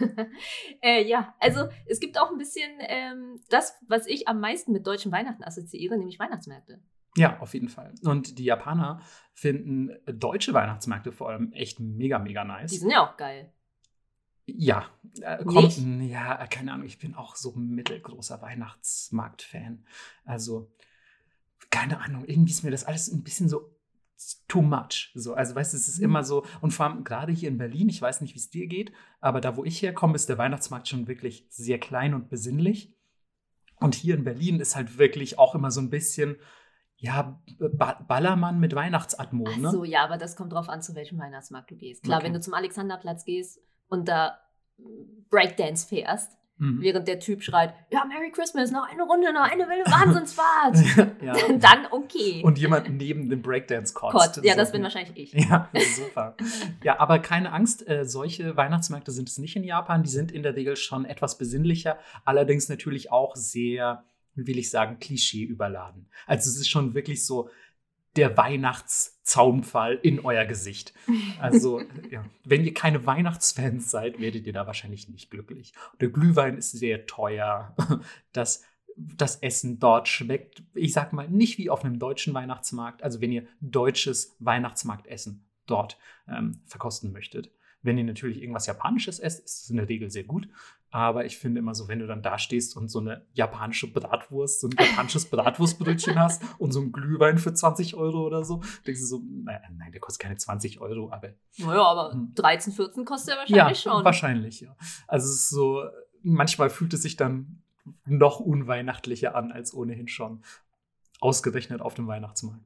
S1: äh, ja, also es gibt auch ein bisschen ähm, das, was ich am meisten mit deutschen Weihnachten assoziiere, nämlich Weihnachtsmärkte.
S2: Ja, auf jeden Fall. Und die Japaner finden deutsche Weihnachtsmärkte vor allem echt mega, mega nice.
S1: Die sind ja auch geil.
S2: Ja, äh, kommt, ja, keine Ahnung, ich bin auch so ein mittelgroßer Weihnachtsmarkt-Fan. Also, keine Ahnung, irgendwie ist mir das alles ein bisschen so too much. So, also, weißt du, es ist
S1: Mhm.
S2: immer so, und vor allem gerade hier in Berlin, ich weiß nicht, wie es dir geht, aber da, wo ich herkomme, ist der Weihnachtsmarkt schon wirklich sehr klein und besinnlich. Und hier in Berlin ist halt wirklich auch immer so ein bisschen, ja, ba Ballermann mit Weihnachtsatmo,
S1: Ach
S2: ne?
S1: so, ja, aber das kommt drauf an, zu welchem Weihnachtsmarkt du gehst. Klar,
S2: Okay.
S1: wenn du zum Alexanderplatz gehst und da Breakdance fährst,
S2: Mhm.
S1: während der Typ schreit, ja, Merry Christmas, noch eine Runde, noch eine wilde Wahnsinnsfahrt.
S2: ja.
S1: Dann okay.
S2: Und jemand neben dem Breakdance kotzt.
S1: Gott, ja, das
S2: So.
S1: bin wahrscheinlich ich.
S2: Ja, super. Ja, aber keine Angst, äh, solche Weihnachtsmärkte sind es nicht in Japan. Die sind in der Regel schon etwas besinnlicher, allerdings natürlich auch sehr, wie will ich sagen, Klischee überladen. Also es ist schon wirklich so der Weihnachtszaunpfahl in euer Gesicht. Also, ja, wenn ihr keine Weihnachtsfans seid, werdet ihr da wahrscheinlich nicht glücklich. Der Glühwein ist sehr teuer. Das, das Essen dort schmeckt, ich sag mal, nicht wie auf einem deutschen Weihnachtsmarkt. Also, wenn ihr deutsches Weihnachtsmarktessen dort ähm, verkosten möchtet. Wenn ihr natürlich irgendwas Japanisches esst, ist es in der Regel sehr gut. Aber ich finde immer so, wenn du dann da stehst und so eine japanische Bratwurst, so ein japanisches Bratwurstbrötchen hast und so ein Glühwein für 20 Euro oder so, denkst du so, naja, nein, der kostet keine 20 Euro, aber.
S1: Naja, aber 13, hm. 14 kostet er wahrscheinlich
S2: ja,
S1: schon.
S2: Wahrscheinlich, ja. Also es ist so, manchmal fühlt es sich dann noch unweihnachtlicher an als ohnehin schon. Ausgerechnet auf dem Weihnachtsmarkt.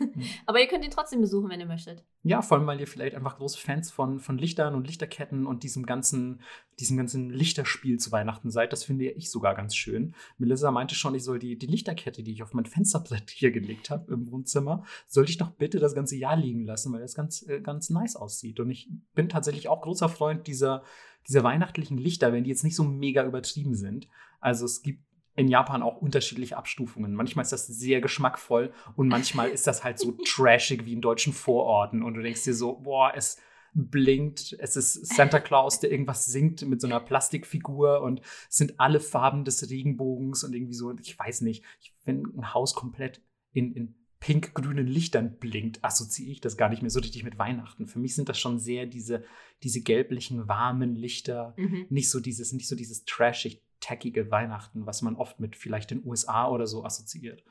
S1: Aber ihr könnt ihn trotzdem besuchen, wenn ihr möchtet.
S2: Ja, vor allem, weil ihr vielleicht einfach große Fans von, von Lichtern und Lichterketten und diesem ganzen, diesem ganzen Lichterspiel zu Weihnachten seid. Das finde ich sogar ganz schön. Melissa meinte schon, ich soll die, die Lichterkette, die ich auf mein Fensterbrett hier gelegt habe im Wohnzimmer, sollte ich doch bitte das ganze Jahr liegen lassen, weil das ganz, äh, ganz nice aussieht. Und ich bin tatsächlich auch großer Freund dieser, dieser weihnachtlichen Lichter, wenn die jetzt nicht so mega übertrieben sind. Also es gibt in Japan auch unterschiedliche Abstufungen. Manchmal ist das sehr geschmackvoll und manchmal ist das halt so trashig wie in deutschen Vororten und du denkst dir so, boah, es blinkt, es ist Santa Claus, der irgendwas singt mit so einer Plastikfigur und es sind alle Farben des Regenbogens und irgendwie so, ich weiß nicht, wenn ein Haus komplett in, in pink-grünen Lichtern blinkt, assoziiere ich das gar nicht mehr so richtig mit Weihnachten. Für mich sind das schon sehr diese, diese gelblichen, warmen Lichter, mhm. nicht so dieses, nicht so dieses trashig tackige Weihnachten, was man oft mit vielleicht den USA oder so assoziiert.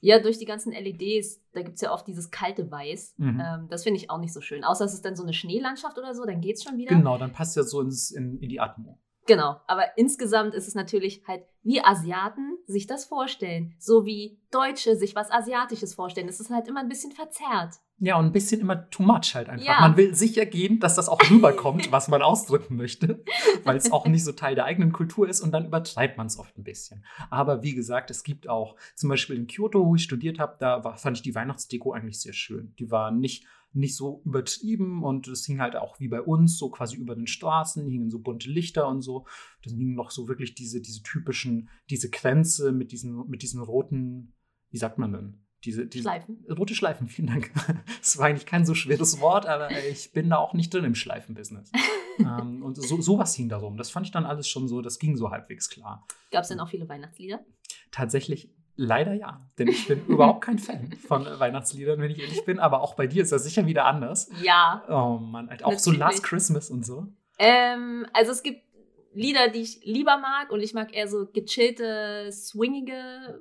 S1: Ja, durch die ganzen LEDs, da gibt es ja oft dieses kalte Weiß. Mhm. Ähm, das finde ich auch nicht so schön. Außer es ist dann so eine Schneelandschaft oder so, dann geht es schon wieder.
S2: Genau, dann passt ja so ins, in, in die Atmo.
S1: Genau, aber insgesamt ist es natürlich halt, wie Asiaten sich das vorstellen, so wie Deutsche sich was Asiatisches vorstellen. Das ist halt immer ein bisschen verzerrt.
S2: Ja, und ein bisschen immer too much halt einfach. Ja. Man will sicher gehen, dass das auch rüberkommt, was man ausdrücken möchte, weil es auch nicht so Teil der eigenen Kultur ist und dann übertreibt man es oft ein bisschen. Aber wie gesagt, es gibt auch zum Beispiel in Kyoto, wo ich studiert habe, da war, fand ich die Weihnachtsdeko eigentlich sehr schön. Die war nicht nicht so übertrieben und es hing halt auch wie bei uns so quasi über den Straßen, hingen so bunte Lichter und so. Da hingen noch so wirklich diese, diese typischen, diese Kränze mit diesen, mit diesen roten, wie sagt man denn? Diese, diese
S1: Schleifen.
S2: Rote Schleifen, vielen Dank. Das war eigentlich kein so schweres Wort, aber ich bin da auch nicht drin im Schleifenbusiness. ähm, und so, sowas hing darum. Das fand ich dann alles schon so, das ging so halbwegs klar.
S1: Gab es denn auch viele Weihnachtslieder?
S2: Tatsächlich Leider ja, denn ich bin überhaupt kein Fan von Weihnachtsliedern, wenn ich ehrlich bin. Aber auch bei dir ist das sicher wieder anders.
S1: Ja.
S2: Oh Mann, auch Natürlich. so Last Christmas und so.
S1: Ähm, also es gibt Lieder, die ich lieber mag und ich mag eher so gechillte, swingige,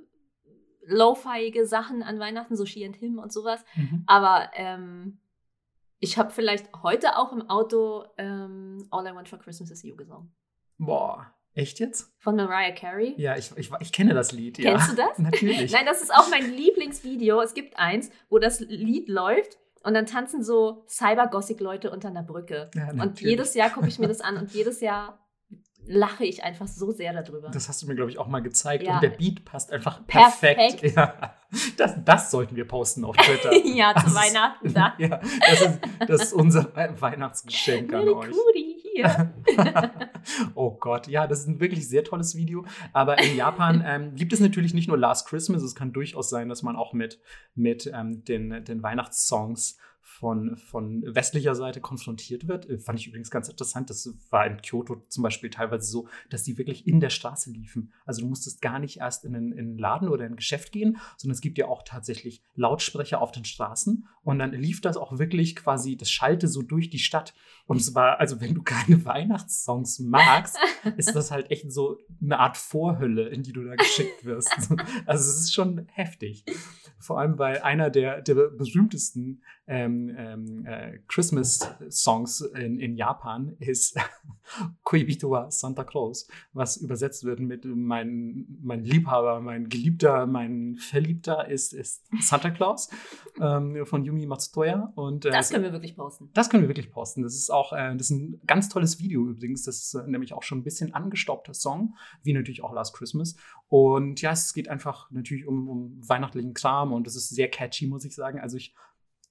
S1: lo-fiige Sachen an Weihnachten, so She and Him und sowas. Mhm. Aber ähm, ich habe vielleicht heute auch im Auto ähm, All I Want for Christmas is You gesungen.
S2: Boah, Echt jetzt?
S1: Von Mariah Carey.
S2: Ja, ich, ich, ich kenne das Lied.
S1: Kennst
S2: ja.
S1: du das?
S2: Natürlich.
S1: Nein, das ist auch mein Lieblingsvideo. Es gibt eins, wo das Lied läuft und dann tanzen so Cyber-Gothic-Leute unter einer Brücke. Ja, und jedes Jahr gucke ich mir das an und jedes Jahr lache ich einfach so sehr darüber.
S2: Das hast du mir, glaube ich, auch mal gezeigt. Ja. Und der Beat passt einfach perfekt. perfekt. Ja. Das, das sollten wir posten auf Twitter.
S1: ja, zu also, Weihnachten dann.
S2: ja, das ist, das ist unser Weihnachtsgeschenk an euch.
S1: Coolie hier.
S2: oh Gott, ja, das ist ein wirklich sehr tolles Video. Aber in Japan ähm, gibt es natürlich nicht nur Last Christmas, es kann durchaus sein, dass man auch mit, mit ähm, den, den Weihnachtssongs von, von westlicher Seite konfrontiert wird. Äh, fand ich übrigens ganz interessant. Das war in Kyoto zum Beispiel teilweise so, dass die wirklich in der Straße liefen. Also du musstest gar nicht erst in einen, in einen Laden oder in ein Geschäft gehen, sondern es gibt ja auch tatsächlich Lautsprecher auf den Straßen. Und dann lief das auch wirklich quasi, das schallte so durch die Stadt. Und es war, also wenn du keine Weihnachtssongs magst, ist das halt echt so eine Art Vorhölle, in die du da geschickt wirst. Also es ist schon heftig. Vor allem, weil einer der, der berühmtesten ähm, ähm, äh, Christmas-Songs in, in Japan ist Koibito wa Santa Claus, was übersetzt wird mit mein, mein Liebhaber, mein Geliebter, mein Verliebter ist, ist Santa Claus ähm, von Yumi Matsutoya. Und,
S1: äh, das können wir wirklich posten.
S2: Das können wir wirklich posten. Das ist auch äh, das ist ein ganz tolles Video übrigens. Das ist äh, nämlich auch schon ein bisschen angestaubter Song, wie natürlich auch Last Christmas. Und ja, es geht einfach natürlich um, um weihnachtlichen Kram und es ist sehr catchy, muss ich sagen. Also ich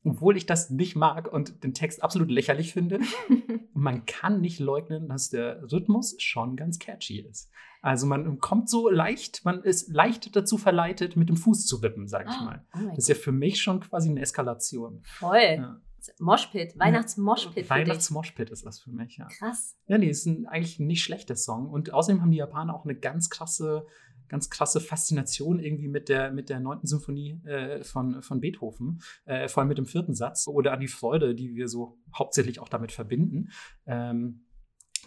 S2: obwohl ich das nicht mag und den Text absolut lächerlich finde, man kann nicht leugnen, dass der Rhythmus schon ganz catchy ist. Also man kommt so leicht, man ist leicht dazu verleitet, mit dem Fuß zu wippen, sag ich mal.
S1: Oh
S2: Das ist ja für mich schon quasi eine Eskalation.
S1: Voll.
S2: Ja.
S1: Moshpit, Weihnachts-Moshpit. für
S2: Weihnachts-Moshpit ist das für mich, ja.
S1: Krass.
S2: Ja, nee, ist ein, eigentlich ein nicht schlechter Song. Und außerdem haben die Japaner auch eine ganz krasse, ganz krasse Faszination irgendwie mit der, mit der neunten Symphonie äh, von, von Beethoven, äh, vor allem mit dem vierten Satz oder an die Freude, die wir so hauptsächlich auch damit verbinden. Ähm,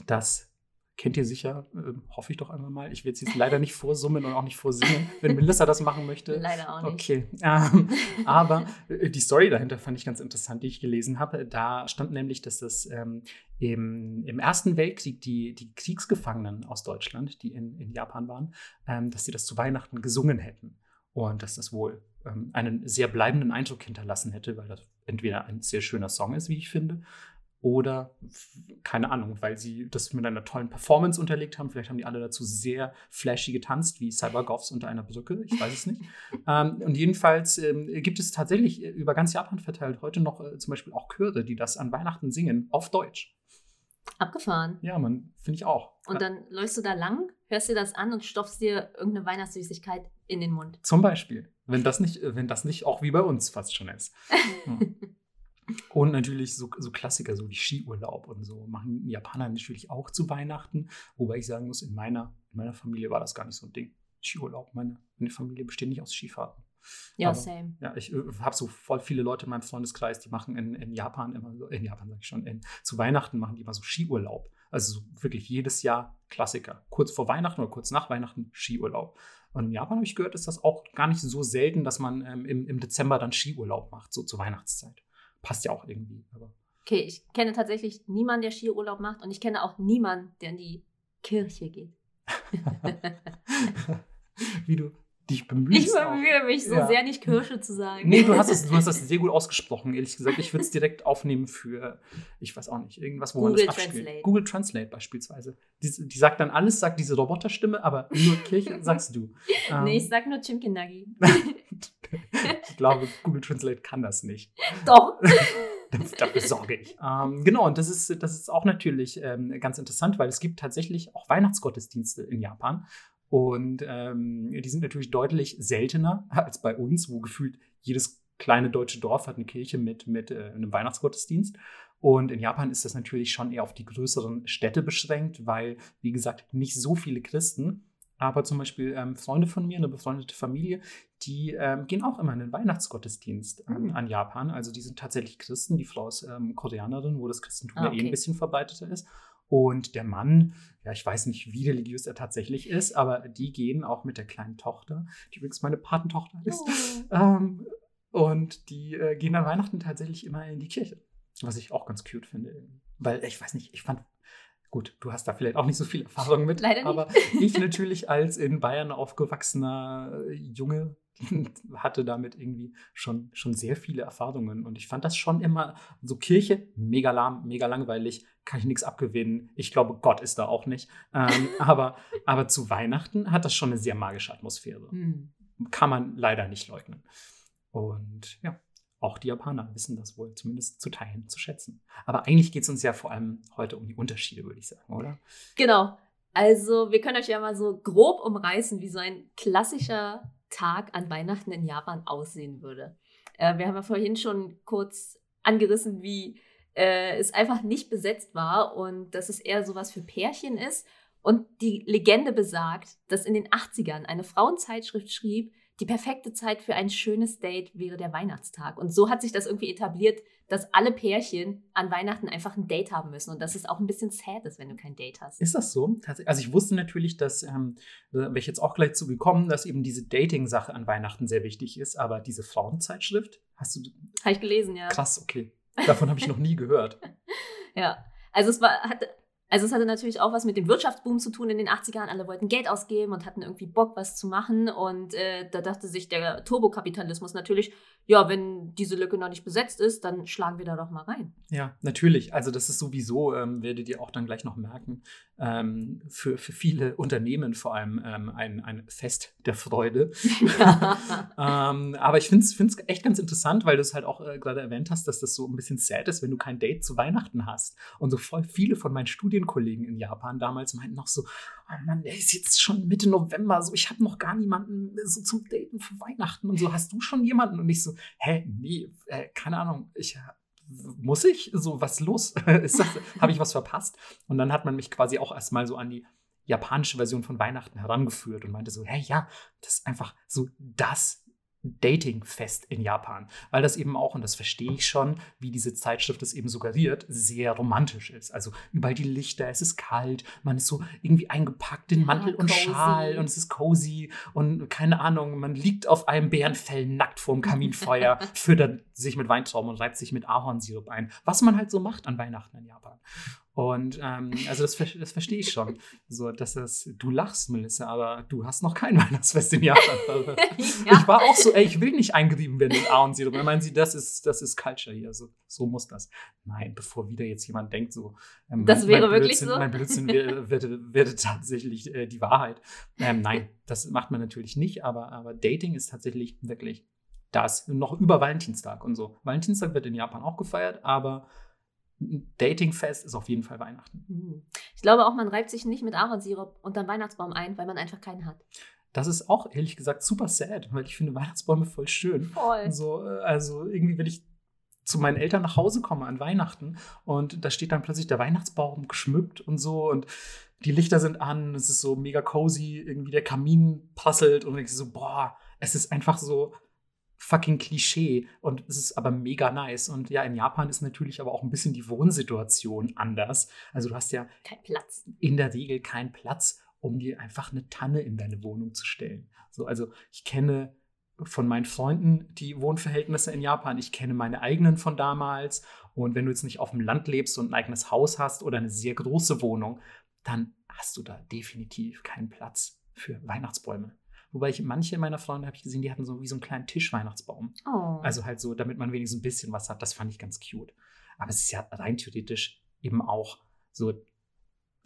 S2: das kennt ihr sicher, ähm, hoffe ich doch einmal mal. Ich will es jetzt leider nicht vorsummen und auch nicht vorsingen, wenn Melissa das machen möchte.
S1: Leider auch nicht.
S2: Okay, ähm, aber äh, die Story dahinter fand ich ganz interessant, die ich gelesen habe. Da stand nämlich, dass das ähm, im, im Ersten Weltkrieg die, die Kriegsgefangenen aus Deutschland, die in, in Japan waren, ähm, dass sie das zu Weihnachten gesungen hätten. Und dass das wohl ähm, einen sehr bleibenden Eindruck hinterlassen hätte, weil das entweder ein sehr schöner Song ist, wie ich finde, oder keine Ahnung, weil sie das mit einer tollen Performance unterlegt haben. Vielleicht haben die alle dazu sehr flashy getanzt, wie Cybergoths unter einer Brücke. Ich weiß es nicht. ähm, und jedenfalls ähm, gibt es tatsächlich äh, über ganz Japan verteilt heute noch äh, zum Beispiel auch Chöre, die das an Weihnachten singen, auf Deutsch.
S1: Abgefahren.
S2: Ja, man, finde ich auch.
S1: Und dann läufst du da lang, hörst dir das an und stopfst dir irgendeine Weihnachtssüßigkeit in den Mund.
S2: Zum Beispiel, wenn das nicht, wenn das nicht auch wie bei uns fast schon ist. Hm. Und natürlich so, so Klassiker, so wie Skiurlaub und so, machen Japaner natürlich auch zu Weihnachten. Wobei ich sagen muss, in meiner, in meiner Familie war das gar nicht so ein Ding. Skiurlaub, meine, meine Familie besteht nicht aus Skifahren.
S1: Ja,
S2: Aber-
S1: same.
S2: Ja, ich äh, habe so voll viele Leute in meinem Freundeskreis, die machen in, in Japan immer so, in Japan sage ich schon, in, zu Weihnachten machen die immer so Skiurlaub. Also so wirklich jedes Jahr Klassiker. Kurz vor Weihnachten oder kurz nach Weihnachten Skiurlaub. Und in Japan habe ich gehört, ist das auch gar nicht so selten, dass man ähm, im, im Dezember dann Skiurlaub macht, so zur Weihnachtszeit. Passt ja auch irgendwie. Aber
S1: Okay, ich kenne tatsächlich niemanden, der Skiurlaub macht und ich kenne auch niemanden, der in die Kirche geht.
S2: wie du dich bemühst.
S1: Ich bemühe mich so
S2: Ja.
S1: sehr, nicht Kirche zu sagen.
S2: Nee, du hast, es, du hast das sehr gut ausgesprochen, ehrlich gesagt. Ich würde es direkt aufnehmen für, ich weiß auch nicht, irgendwas, wo man
S1: Google
S2: das abspielt.
S1: Translate.
S2: Google Translate beispielsweise. Die, die sagt dann alles, sagt diese Roboterstimme, aber nur Kirche sagst du. Ähm,
S1: Nee, ich sag nur Chimkinagi.
S2: ich glaube, Google Translate kann das nicht.
S1: Doch.
S2: Dafür sorge ich. Ähm, genau, und das ist, das ist auch natürlich ähm, ganz interessant, weil es gibt tatsächlich auch Weihnachtsgottesdienste in Japan. Und ähm, die sind natürlich deutlich seltener als bei uns, wo gefühlt jedes kleine deutsche Dorf hat eine Kirche mit, mit äh, einem Weihnachtsgottesdienst. Und in Japan ist das natürlich schon eher auf die größeren Städte beschränkt, weil, wie gesagt, nicht so viele Christen. Aber zum Beispiel ähm, Freunde von mir, eine befreundete Familie, die ähm, gehen auch immer in den Weihnachtsgottesdienst an,
S1: Mhm.
S2: an Japan. Also die sind tatsächlich Christen. Die Frau ist ähm, Koreanerin, wo das Christentum
S1: Ah,
S2: ja eh
S1: okay.
S2: ein bisschen verbreiteter ist. Und der Mann, ja, ich weiß nicht, wie religiös er tatsächlich ist, aber die gehen auch mit der kleinen Tochter, die übrigens meine Patentochter ist.
S1: Oh.
S2: Ähm, und die äh, gehen an Weihnachten tatsächlich immer in die Kirche. Was ich auch ganz cute finde. Weil ich weiß nicht, ich fand. Gut, du hast da vielleicht auch nicht so viel Erfahrung mit.
S1: Leider nicht.
S2: Aber ich natürlich als in Bayern aufgewachsener äh, Junge hatte damit irgendwie schon, schon sehr viele Erfahrungen. Und ich fand das schon immer so Kirche, mega lahm, mega langweilig, kann ich nichts abgewinnen. Ich glaube, Gott ist da auch nicht. Ähm, aber, aber zu Weihnachten hat das schon eine sehr magische Atmosphäre
S1: Hm.
S2: kann man leider nicht leugnen. Und ja, auch die Japaner wissen das wohl zumindest zu teilen, zu schätzen. Aber eigentlich geht es uns ja vor allem heute um die Unterschiede, würde ich sagen, oder?
S1: Genau. Also, wir können euch ja mal so grob umreißen, wie so ein klassischer Tag an Weihnachten in Japan aussehen würde. Äh, wir haben ja vorhin schon kurz angerissen, wie äh, es einfach nicht besetzt war und dass es eher sowas für Pärchen ist. Und die Legende besagt, dass in den 80ern eine Frauenzeitschrift schrieb, die perfekte Zeit für ein schönes Date wäre der Weihnachtstag. Und so hat sich das irgendwie etabliert, dass alle Pärchen an Weihnachten einfach ein Date haben müssen und dass es auch ein bisschen sad ist, wenn du kein Date hast.
S2: Ist das so? Also ich wusste natürlich, dass, ähm, da wäre ich jetzt auch gleich zu gekommen, dass eben diese Dating-Sache an Weihnachten sehr wichtig ist, aber diese Frauenzeitschrift, hast du,
S1: Habe ich gelesen, ja.
S2: krass, okay. Davon habe ich noch nie gehört.
S1: Ja. Also es war, hat Also es hatte natürlich auch was mit dem Wirtschaftsboom zu tun in den 80ern. Alle wollten Geld ausgeben und hatten irgendwie Bock, was zu machen. Und äh, da dachte sich der Turbokapitalismus natürlich, ja, wenn diese Lücke noch nicht besetzt ist, dann schlagen wir da doch mal rein.
S2: Ja, natürlich. Also das ist sowieso, ähm, werdet ihr auch dann gleich noch merken, ähm, für, für viele Unternehmen vor allem ähm, ein, ein Fest der Freude. ähm, aber ich finde es echt ganz interessant, weil du es halt auch äh, gerade erwähnt hast, dass das so ein bisschen sad ist, wenn du kein Date zu Weihnachten hast. Und so voll viele von meinen Studienkollegen in Japan damals meinten noch so, oh Mann, ey, ist jetzt schon Mitte November, so ich habe noch gar niemanden so zum Daten für Weihnachten und so, hast du schon jemanden? Und ich so, hä, nee, äh, keine Ahnung, ich muss ich? So, was ist los? Habe ich was verpasst? Und dann hat man mich quasi auch erstmal so an die japanische Version von Weihnachten herangeführt und meinte so, hey, ja, das ist einfach so das Datingfest in Japan, weil das eben auch, und das verstehe ich schon, wie diese Zeitschrift es eben suggeriert, sehr romantisch ist. Also überall die Lichter, es ist kalt, man ist so irgendwie eingepackt in Mantel ja, und Schal und es ist cozy und keine Ahnung, man liegt auf einem Bärenfell nackt vorm Kaminfeuer, füttert sich mit Weintrauben und reibt sich mit Ahornsirup ein, was man halt so macht an Weihnachten in Japan. Und ähm, also das, das verstehe ich schon. So, dass das, du lachst, Melissa, aber du hast noch kein Weihnachtsfest im Jahr. ja. Ich war auch so, ey, ich will nicht eingerieben werden mit Ahornsirup. Dann meinen sie, das ist, das ist Culture hier. So, so muss das. Nein, bevor wieder jetzt jemand denkt, so.
S1: Ähm, das wäre wirklich so.
S2: Mein Blödsinn wäre, wäre, wäre tatsächlich äh, die Wahrheit. Ähm, nein, das macht man natürlich nicht, aber, aber Dating ist tatsächlich wirklich das. Noch über Valentinstag und so. Valentinstag wird in Japan auch gefeiert, aber Datingfest ist auf jeden Fall Weihnachten.
S1: Mhm. Ich glaube auch, man reibt sich nicht mit Ahornsirup unter Weihnachtsbaum ein, weil man einfach keinen hat.
S2: Das ist auch ehrlich gesagt super sad, weil ich finde Weihnachtsbäume voll schön.
S1: Voll.
S2: So, äh, also irgendwie, wenn ich zu meinen Eltern nach Hause komme an Weihnachten und da steht dann plötzlich der Weihnachtsbaum geschmückt und so und die Lichter sind an, es ist so mega cozy, irgendwie der Kamin passelt und ich so, boah, es ist einfach so fucking Klischee und es ist aber mega nice. Und ja, in Japan ist natürlich aber auch ein bisschen die Wohnsituation anders. Also du hast ja
S1: kein Platz.
S2: in der Regel keinen Platz, um dir einfach eine Tanne in deine Wohnung zu stellen. So, also ich kenne von meinen Freunden die Wohnverhältnisse in Japan. Ich kenne meine eigenen von damals. Und wenn du jetzt nicht auf dem Land lebst und ein eigenes Haus hast oder eine sehr große Wohnung, dann hast du da definitiv keinen Platz für Weihnachtsbäume. Wobei ich manche meiner Freunde habe ich gesehen, die hatten so wie so einen kleinen Tischweihnachtsbaum.
S1: Oh.
S2: Also halt so, damit man wenigstens ein bisschen was hat. Das fand ich ganz cute. Aber es ist ja rein theoretisch eben auch so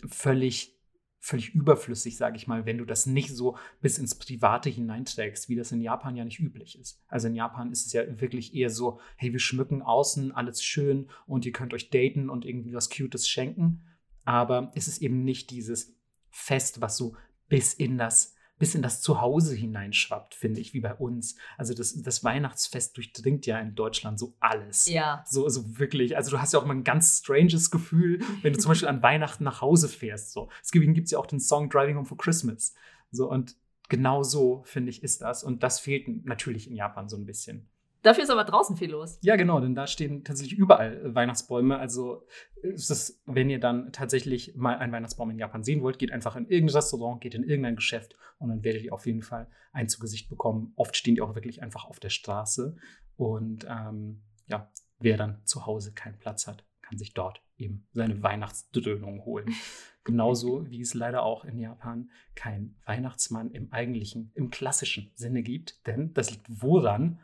S2: völlig völlig überflüssig, sage ich mal, wenn du das nicht so bis ins Private hineinträgst, wie das in Japan ja nicht üblich ist. Also in Japan ist es ja wirklich eher so, hey, wir schmücken außen alles schön und ihr könnt euch daten und irgendwie was Cutes schenken. Aber es ist eben nicht dieses Fest, was so bis in das bis in das Zuhause hineinschwappt, finde ich, wie bei uns. Also das, das Weihnachtsfest durchdringt ja in Deutschland so alles.
S1: Ja.
S2: So, so wirklich. Also du hast ja auch mal ein ganz stranges Gefühl, wenn du zum Beispiel an Weihnachten nach Hause fährst. So. Deswegen gibt es ja auch den Song Driving Home for Christmas. So, und genau so, finde ich, ist das. Und das fehlt natürlich in Japan so ein bisschen.
S1: Dafür ist aber draußen viel los.
S2: Ja, genau, denn da stehen tatsächlich überall äh, Weihnachtsbäume. Also ist es, wenn ihr dann tatsächlich mal einen Weihnachtsbaum in Japan sehen wollt, geht einfach in irgendein Restaurant, geht in irgendein Geschäft und dann werdet ihr auf jeden Fall einen zu Gesicht bekommen. Oft stehen die auch wirklich einfach auf der Straße. Und ähm, ja, wer dann zu Hause keinen Platz hat, kann sich dort eben seine Weihnachtsdröhnung holen. Genauso wie es leider auch in Japan kein Weihnachtsmann im eigentlichen, im klassischen Sinne gibt. Denn das liegt woran?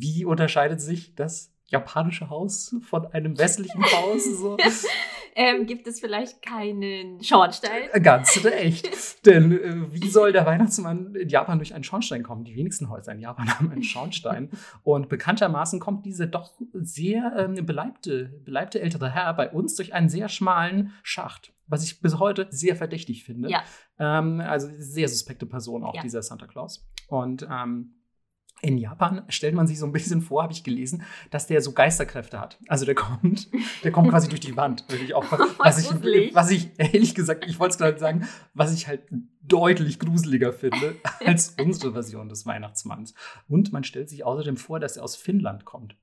S2: Wie unterscheidet sich das japanische Haus von einem westlichen Haus? So?
S1: ähm, gibt es vielleicht keinen Schornstein?
S2: Äh, ganz recht. Denn äh, wie soll der Weihnachtsmann in Japan durch einen Schornstein kommen? Die wenigsten Häuser in Japan haben einen Schornstein. Und bekanntermaßen kommt diese doch sehr ähm, beleibte, beleibte ältere Herr bei uns durch einen sehr schmalen Schacht. Was ich bis heute sehr verdächtig finde.
S1: Ja.
S2: Ähm, also sehr suspekte Person auch, ja. dieser Santa Claus. Und ähm, in Japan stellt man sich so ein bisschen vor, habe ich gelesen, dass der so Geisterkräfte hat. Also der kommt, der kommt quasi durch die Wand. Wirklich auch, was, ich, was ich, ehrlich gesagt, ich wollte es gerade sagen, was ich halt deutlich gruseliger finde als unsere Version des Weihnachtsmanns. Und man stellt sich außerdem vor, dass er aus Finnland kommt.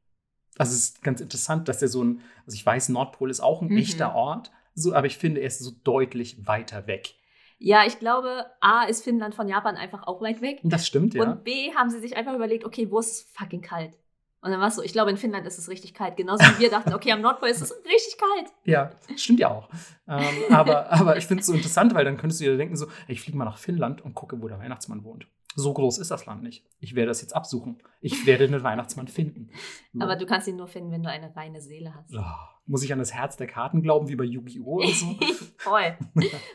S2: Also es ist ganz interessant, dass er so ein, also ich weiß, Nordpol ist auch ein mhm. echter Ort, so, aber ich finde, er ist so deutlich weiter weg.
S1: Ja, ich glaube, A ist Finnland von Japan einfach auch weit weg.
S2: Das stimmt, ja.
S1: Und B haben sie sich einfach überlegt, okay, wo ist es fucking kalt? Und dann war es so, ich glaube, in Finnland ist es richtig kalt. Genauso wie wir dachten, okay, am Nordpol ist es richtig kalt.
S2: Ja, stimmt ja auch. Ähm, aber, aber ich finde es so interessant, weil dann könntest du dir denken, so, ich fliege mal nach Finnland und gucke, wo der Weihnachtsmann wohnt. So groß ist das Land nicht. Ich werde das jetzt absuchen. Ich werde den Weihnachtsmann finden. So.
S1: Aber du kannst ihn nur finden, wenn du eine reine Seele hast.
S2: Oh, muss ich an das Herz der Karten glauben, wie bei Yu-Gi-Oh! oder so?
S1: Voll.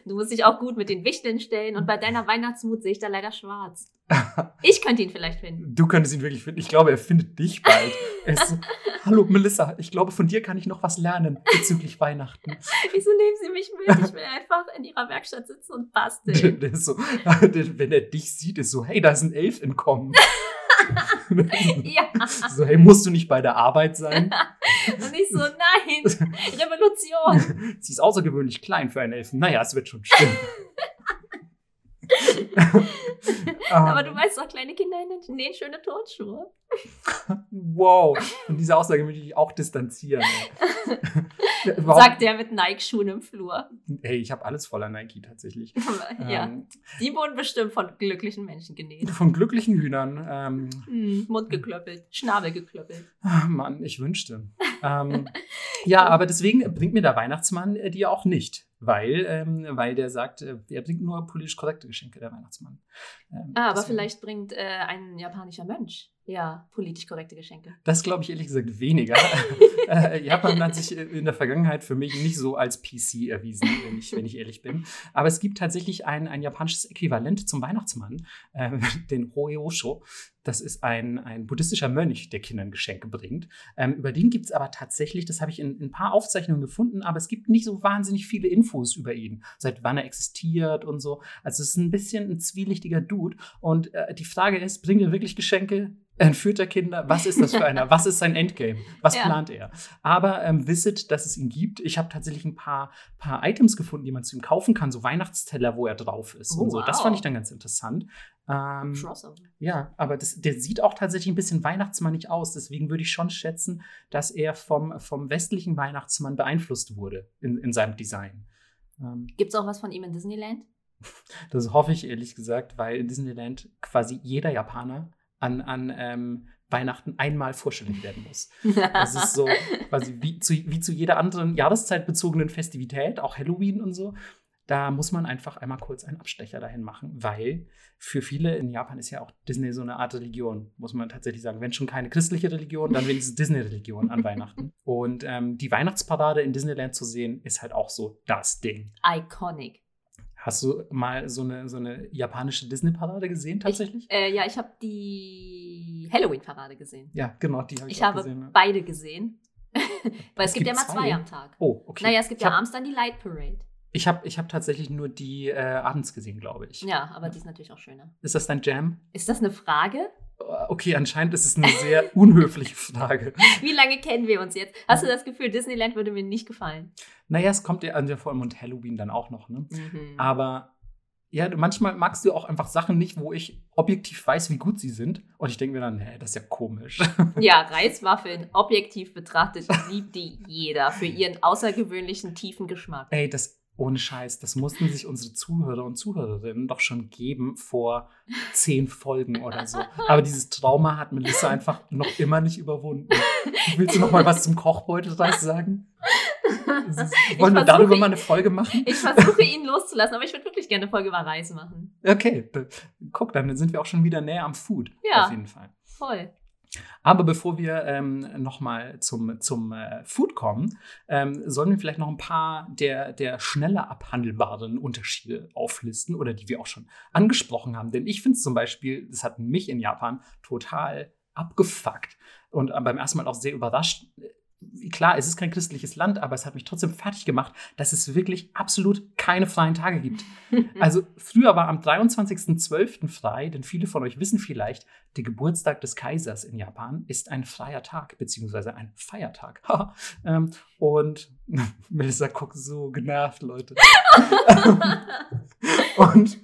S1: Du musst dich auch gut mit den Wichteln stellen und bei deiner Weihnachtsmut sehe ich da leider schwarz. Ich könnte ihn vielleicht finden.
S2: Du könntest ihn wirklich finden. Ich glaube, er findet dich bald. Er ist so, hallo Melissa, ich glaube, von dir kann ich noch was lernen bezüglich Weihnachten.
S1: Wieso nehmen sie mich mit? Ich will einfach in ihrer Werkstatt sitzen und
S2: Der,
S1: basteln.
S2: der ist so, der, wenn er dich sieht, ist so, hey, da ist ein Elf entkommen.
S1: Ja.
S2: so, hey, musst du nicht bei der Arbeit sein?
S1: Und ich so, nein, Revolution.
S2: Sie ist außergewöhnlich klein für einen Elfen. Naja, es wird schon stimmen.
S1: Aber
S2: Ähm,
S1: du weißt doch, kleine Kinder nähen schöne Turnschuhe.
S2: Wow, von dieser Aussage möchte ich auch distanzieren.
S1: Sagt der mit Nike-Schuhen im Flur.
S2: Hey, ich habe alles voller Nike tatsächlich.
S1: ja,
S2: Ähm,
S1: die wurden bestimmt von glücklichen Menschen genäht.
S2: von glücklichen Hühnern. Ähm,
S1: Hm, Mund geklöppelt, Schnabel geklöppelt.
S2: ah, Mann, ich wünschte. ähm, ja, aber deswegen bringt mir der Weihnachtsmann äh, die auch nicht. Weil, ähm, weil der sagt, äh, er bringt nur politisch korrekte Geschenke, der Weihnachtsmann. Ähm,
S1: Ah, aber vielleicht bringt äh, ein japanischer Mönch ja politisch korrekte Geschenke.
S2: Das glaube ich ehrlich gesagt weniger. äh, Japan hat sich in der Vergangenheit für mich nicht so als PC erwiesen, wenn ich, wenn ich ehrlich bin. Aber es gibt tatsächlich ein, ein japanisches Äquivalent zum Weihnachtsmann, äh, den Hoeosho. Das ist ein, ein buddhistischer Mönch, der Kindern Geschenke bringt. Ähm, über den gibt es aber tatsächlich, das habe ich in, in ein paar Aufzeichnungen gefunden, aber es gibt nicht so wahnsinnig viele Infos über ihn, seit wann er existiert und so. Also es ist ein bisschen ein zwielichtiger Dude. Und äh, die Frage ist, bringt er wirklich Geschenke? Entführt er Kinder? Was ist das für einer? Was ist sein Endgame? Was
S1: Ja.
S2: plant er? Aber ähm, wisset, dass es ihn gibt. Ich habe tatsächlich ein paar, paar Items gefunden, die man zu ihm kaufen kann, so Weihnachtsteller, wo er drauf ist
S1: Oh,
S2: und so. Das
S1: wow.
S2: fand ich dann ganz interessant. Ähm, ja, aber das, der sieht auch tatsächlich ein bisschen weihnachtsmannig aus. Deswegen würde ich schon schätzen, dass er vom, vom westlichen Weihnachtsmann beeinflusst wurde in, in seinem Design. Ähm,
S1: Gibt es auch was von ihm in Disneyland?
S2: das hoffe ich ehrlich gesagt, weil in Disneyland quasi jeder Japaner an, an ähm, Weihnachten einmal vorstellig werden muss. Das ist so quasi wie zu, wie zu jeder anderen jahreszeitbezogenen Festivität, auch Halloween und so. Da muss man einfach einmal kurz einen Abstecher dahin machen, weil für viele in Japan ist ja auch Disney so eine Art Religion, muss man tatsächlich sagen. Wenn schon keine christliche Religion, dann wenigstens Disney-Religion an Weihnachten. Und ähm, die Weihnachtsparade in Disneyland zu sehen, ist halt auch so das Ding.
S1: Iconic.
S2: Hast du mal so eine, so eine japanische Disney-Parade gesehen tatsächlich?
S1: Äh, ja, ich habe die Halloween-Parade gesehen.
S2: ja, genau, die habe ich,
S1: Ich
S2: auch
S1: habe
S2: gesehen. ja.
S1: beide gesehen. Weil es,
S2: Es
S1: gibt ja
S2: gibt
S1: mal zwei
S2: zwei?
S1: am Tag.
S2: Oh, okay.
S1: Naja, es gibt
S2: ich
S1: ja abends dann die Light Parade.
S2: Ich habe ich hab tatsächlich nur die äh, abends gesehen, glaube ich.
S1: Ja, aber die ist natürlich auch schöner.
S2: Ist das dein Jam?
S1: Ist das eine Frage?
S2: Äh, Okay, anscheinend ist es eine sehr unhöfliche Frage.
S1: Wie lange kennen wir uns jetzt? Hast du das Gefühl, Disneyland würde mir nicht gefallen?
S2: Naja, es kommt ja an der vor allem und Halloween dann auch noch, ne?
S1: Mhm.
S2: Aber ja, du- manchmal magst du auch einfach Sachen nicht, wo ich objektiv weiß, wie gut sie sind. Und ich denke mir dann, hä, das ist ja komisch.
S1: Ja, Reiswaffeln, objektiv betrachtet, liebt die jeder für ihren außergewöhnlichen tiefen Geschmack.
S2: Ey, das ohne Scheiß, das mussten sich unsere Zuhörer und Zuhörerinnen doch schon geben vor zehn Folgen oder so. Aber dieses Trauma hat Melissa einfach noch immer nicht überwunden. Willst du noch mal was zum Kochbeutelreis sagen? Ist- Wollen wir darüber mal eine Folge machen?
S1: Ich versuche ihn loszulassen, aber ich würde wirklich gerne eine Folge über Reis machen.
S2: Okay, guck, dann sind wir auch schon wieder näher am Food.
S1: Ja.
S2: Auf jeden Fall.
S1: Voll.
S2: Aber bevor wir ähm, nochmal zum, zum äh, Food kommen, ähm, sollen wir vielleicht noch ein paar der, der schneller abhandelbaren Unterschiede auflisten oder die wir auch schon angesprochen haben. Denn ich finde es zum Beispiel, das hat mich in Japan total abgefuckt und äh, beim ersten Mal auch sehr überrascht. Klar, es ist kein christliches Land, aber es hat mich trotzdem fertig gemacht, dass es wirklich absolut keine freien Tage gibt. Also früher war am 23.12. frei, denn viele von euch wissen vielleicht, der Geburtstag des Kaisers in Japan ist ein freier Tag, beziehungsweise ein Feiertag. Ähm, und Melissa guckt so genervt, Leute. und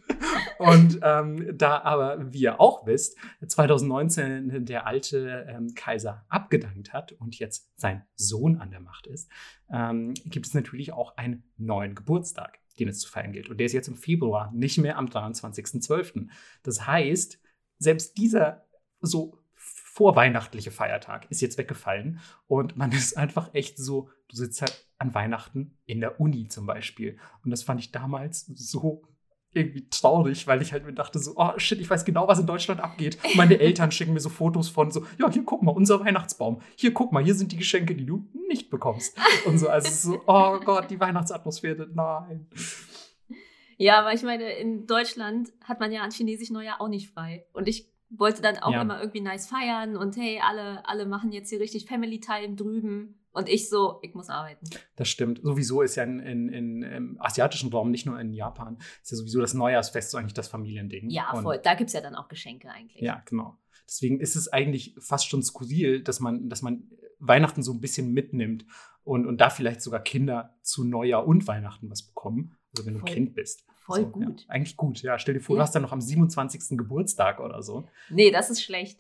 S2: und ähm, da aber, wie ihr auch wisst, 2019 der alte ähm, Kaiser abgedankt hat und jetzt sein Sohn an der Macht ist, ähm, gibt es natürlich auch einen neuen Geburtstag, den es zu feiern gilt. Und der ist jetzt im Februar, nicht mehr am 23.12. Das heißt, selbst dieser so vorweihnachtliche Feiertag ist jetzt weggefallen und man ist einfach echt so, du sitzt halt an Weihnachten in der Uni zum Beispiel. Und das fand ich damals so irgendwie traurig, weil ich halt mir dachte so, oh shit, ich weiß genau, was in Deutschland abgeht. Und meine Eltern schicken mir so Fotos von so, ja, hier guck mal, unser Weihnachtsbaum. Hier guck mal, hier sind die Geschenke, die du nicht bekommst. Und so, also so, oh Gott, die Weihnachtsatmosphäre, nein.
S1: Ja, aber ich meine, in Deutschland hat man ja an Chinesisch Neujahr auch nicht frei. Und ich wollte dann auch
S2: Ja.
S1: immer irgendwie nice feiern und hey, alle, alle machen jetzt hier richtig Family Time drüben. Und ich so, ich muss arbeiten.
S2: Das stimmt. Sowieso ist ja in, in, in, im asiatischen Raum, nicht nur in Japan, ist ja sowieso das Neujahrsfest so eigentlich das Familiending.
S1: Ja,
S2: Und-
S1: voll. Da gibt es ja dann auch Geschenke eigentlich.
S2: Ja, genau. Deswegen ist es eigentlich fast schon skurril, dass man, dass man Weihnachten so ein bisschen mitnimmt und, und da vielleicht sogar Kinder zu Neujahr und Weihnachten was bekommen. Also wenn du
S1: Voll-
S2: Kind bist.
S1: voll
S2: so,
S1: gut.
S2: Ja, eigentlich gut, ja. Stell dir vor, du
S1: Ja.
S2: hast dann noch am 27. Geburtstag oder so.
S1: Nee, das ist schlecht.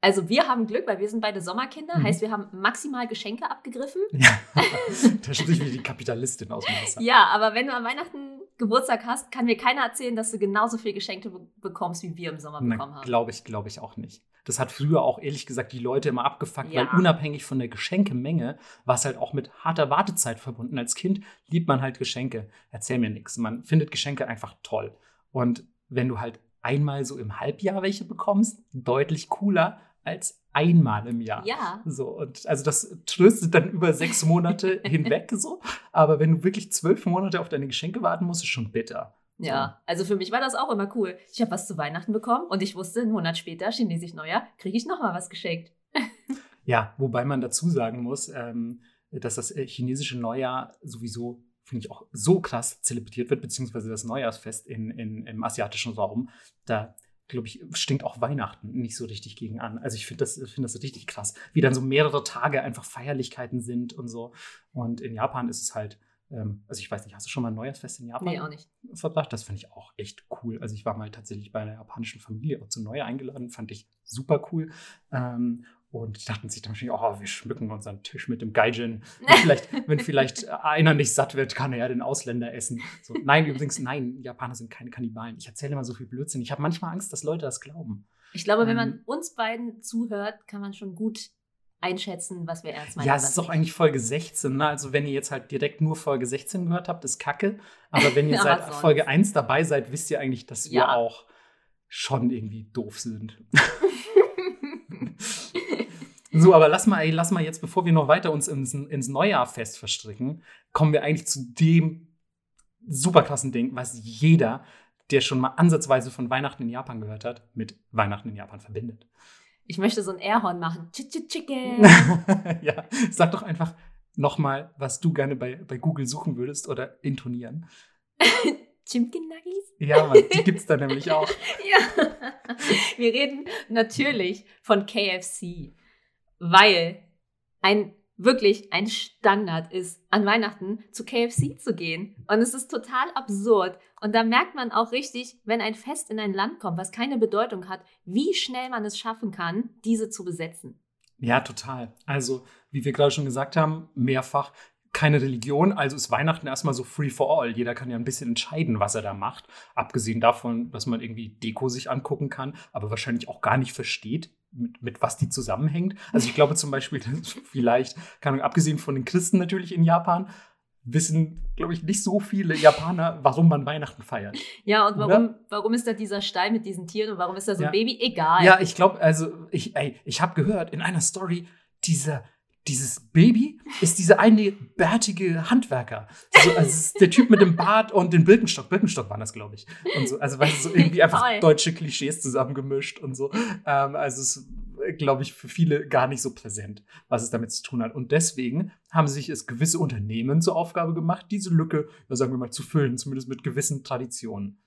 S1: Also wir haben Glück, weil wir sind beide Sommerkinder.
S2: Mhm.
S1: Heißt, wir haben maximal Geschenke abgegriffen.
S2: Ja. da spricht wie die Kapitalistin aus dem Messer.
S1: Ja, aber wenn du an Weihnachten Geburtstag hast, kann mir keiner erzählen, dass du genauso viel Geschenke be bekommst, wie wir im Sommer bekommen haben.
S2: Glaube ich, glaube ich auch nicht. Das hat früher auch ehrlich gesagt die Leute immer abgefuckt,
S1: Ja.
S2: weil unabhängig von der Geschenkemenge war es halt auch mit harter Wartezeit verbunden. Als Kind liebt man halt Geschenke. Erzähl mir nichts. Man findet Geschenke einfach toll. Und wenn du halt einmal so im Halbjahr welche bekommst, deutlich cooler als einmal im Jahr.
S1: Ja,
S2: So, und also das tröstet dann über sechs Monate hinweg so. Aber wenn du wirklich zwölf Monate auf deine Geschenke warten musst, ist schon bitter.
S1: Ja. Also für mich war das auch immer cool. Ich habe was zu Weihnachten bekommen und ich wusste, einen Monat später, chinesisch Neujahr, kriege ich nochmal was geschenkt.
S2: Ja, wobei man dazu sagen muss, ähm, dass das äh, chinesische Neujahr sowieso, finde ich, auch so krass zelebriert wird, beziehungsweise das Neujahrsfest in, in, im asiatischen Raum. Da, glaube ich, stinkt auch Weihnachten nicht so richtig gegen an. Also ich finde das, find das richtig krass, wie dann so mehrere Tage einfach Feierlichkeiten sind und so. Und in Japan ist es halt, also ich weiß nicht, hast du schon mal ein Neujahrsfest in Japan
S1: Nee, auch nicht.
S2: verbracht. Das fand ich auch echt cool. Also ich war mal tatsächlich bei einer japanischen Familie auch zu Neujahr eingeladen, fand ich super cool. Ähm, und die dachten sich dann wahrscheinlich, oh, wir schmücken unseren Tisch mit dem Gaijin. Wenn vielleicht, wenn vielleicht einer nicht satt wird, kann er ja den Ausländer essen. So, nein, übrigens, nein, Japaner sind keine Kannibalen. Ich erzähle immer so viel Blödsinn. Ich habe manchmal Angst, dass Leute das glauben.
S1: Ich glaube, wenn man
S2: Ähm.
S1: uns beiden zuhört, kann man schon gut einschätzen, was wir ernst meinen.
S2: ja, es ist doch
S1: nicht.
S2: eigentlich Folge 16. Ne? Also wenn ihr jetzt halt direkt nur Folge 16 gehört habt, ist kacke. Aber wenn ihr seit
S1: sonst.
S2: Folge 1 dabei seid, wisst ihr eigentlich, dass wir
S1: Ja.
S2: auch schon irgendwie doof sind. So, aber lass mal, ey, lass mal jetzt, bevor wir noch weiter uns ins, ins Neujahrfest verstricken, kommen wir eigentlich zu dem super krassen Ding, was jeder, der schon mal ansatzweise von Weihnachten in Japan gehört hat, mit Weihnachten in Japan verbindet.
S1: Ich möchte so ein Airhorn machen. Ch -ch Chicken.
S2: ja, sag doch einfach nochmal, was du gerne bei, bei Google suchen würdest oder intonieren.
S1: Chimkin Nuggies?
S2: Ja, Mann, die gibt's da nämlich auch.
S1: Ja. Wir reden natürlich von KFC, weil ein wirklich ein Standard ist, an Weihnachten zu KFC zu gehen. Und es ist total absurd. Und da merkt man auch richtig, wenn ein Fest in ein Land kommt, was keine Bedeutung hat, wie schnell man es schaffen kann, diese zu besetzen.
S2: Ja, total. Also, wie wir gerade schon gesagt haben, mehrfach keine Religion, also ist Weihnachten erstmal so free for all. Jeder kann ja ein bisschen entscheiden, was er da macht. Abgesehen davon, dass man irgendwie Deko sich angucken kann, aber wahrscheinlich auch gar nicht versteht, mit, mit was die zusammenhängt. Also ich glaube zum Beispiel, vielleicht, keine Ahnung, abgesehen von den Christen natürlich in Japan, wissen, glaube ich, nicht so viele Japaner, warum man Weihnachten feiert.
S1: Ja, und
S2: Oder?
S1: warum, warum ist da dieser Stall mit diesen Tieren und warum ist da so ein
S2: Ja.
S1: Baby? Egal.
S2: Ja, ich glaube, also ich, ey, ich habe gehört in einer Story, dieser, dieses Baby ist dieser eine bärtige Handwerker. So, also der Typ mit dem Bart und den Birkenstock. Birkenstock waren das, glaube ich. Und so, also weißt du, so irgendwie einfach
S1: Toll.
S2: deutsche Klischees zusammengemischt und so. Ähm, also es ist, glaube ich, für viele gar nicht so präsent, was es damit zu tun hat. Und deswegen haben sich es gewisse Unternehmen zur Aufgabe gemacht, diese Lücke, sagen wir mal, zu füllen, zumindest mit gewissen Traditionen.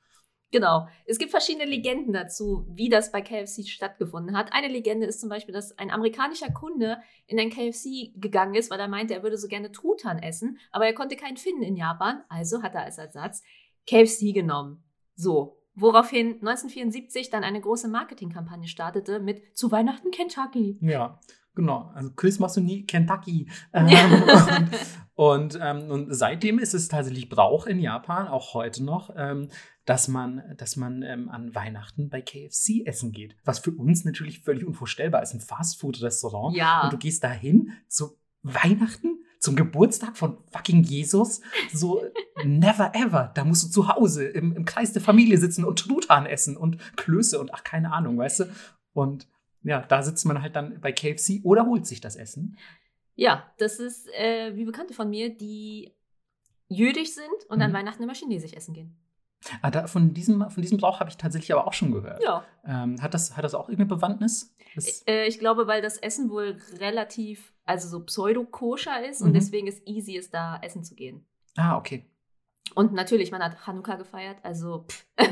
S1: Genau. Es gibt verschiedene Legenden dazu, wie das bei KFC stattgefunden hat. Eine Legende ist zum Beispiel, dass ein amerikanischer Kunde in ein KFC gegangen ist, weil er meinte, er würde so gerne Truthahn essen, aber er konnte keinen finden in Japan. Also hat er als Ersatz KFC genommen. So. Woraufhin 1974 dann eine große Marketingkampagne startete mit Zu Weihnachten Kentucky.
S2: Ja, Genau, also Chris machst du nie Kentucky. Ähm, und, und, ähm, und, seitdem ist es tatsächlich Brauch in Japan, auch heute noch, ähm, dass man, dass man ähm, an Weihnachten bei KFC essen geht. Was für uns natürlich völlig unvorstellbar ist, ein Fastfood-Restaurant.
S1: Ja.
S2: Und du gehst dahin zu Weihnachten, zum Geburtstag von fucking Jesus. So, never ever. Da musst du zu Hause im, im Kreis der Familie sitzen und Truthahn essen und Klöße und ach, keine Ahnung, weißt du? Und ja, da sitzt man halt dann bei KFC oder holt sich das Essen.
S1: Ja, das ist äh, wie Bekannte von mir, die jüdisch sind und mhm. an Weihnachten immer chinesisch essen gehen.
S2: Ah, da, von, diesem, von diesem Brauch habe ich tatsächlich aber auch schon gehört.
S1: Ja.
S2: Ähm, hat, das, hat das auch irgendeine Bewandtnis?
S1: Äh, ich glaube, weil das Essen wohl relativ, also so pseudo-koscher ist mhm. und deswegen ist easy ist, da essen zu gehen.
S2: Ah, okay.
S1: Und natürlich, man hat Hanukkah gefeiert, also.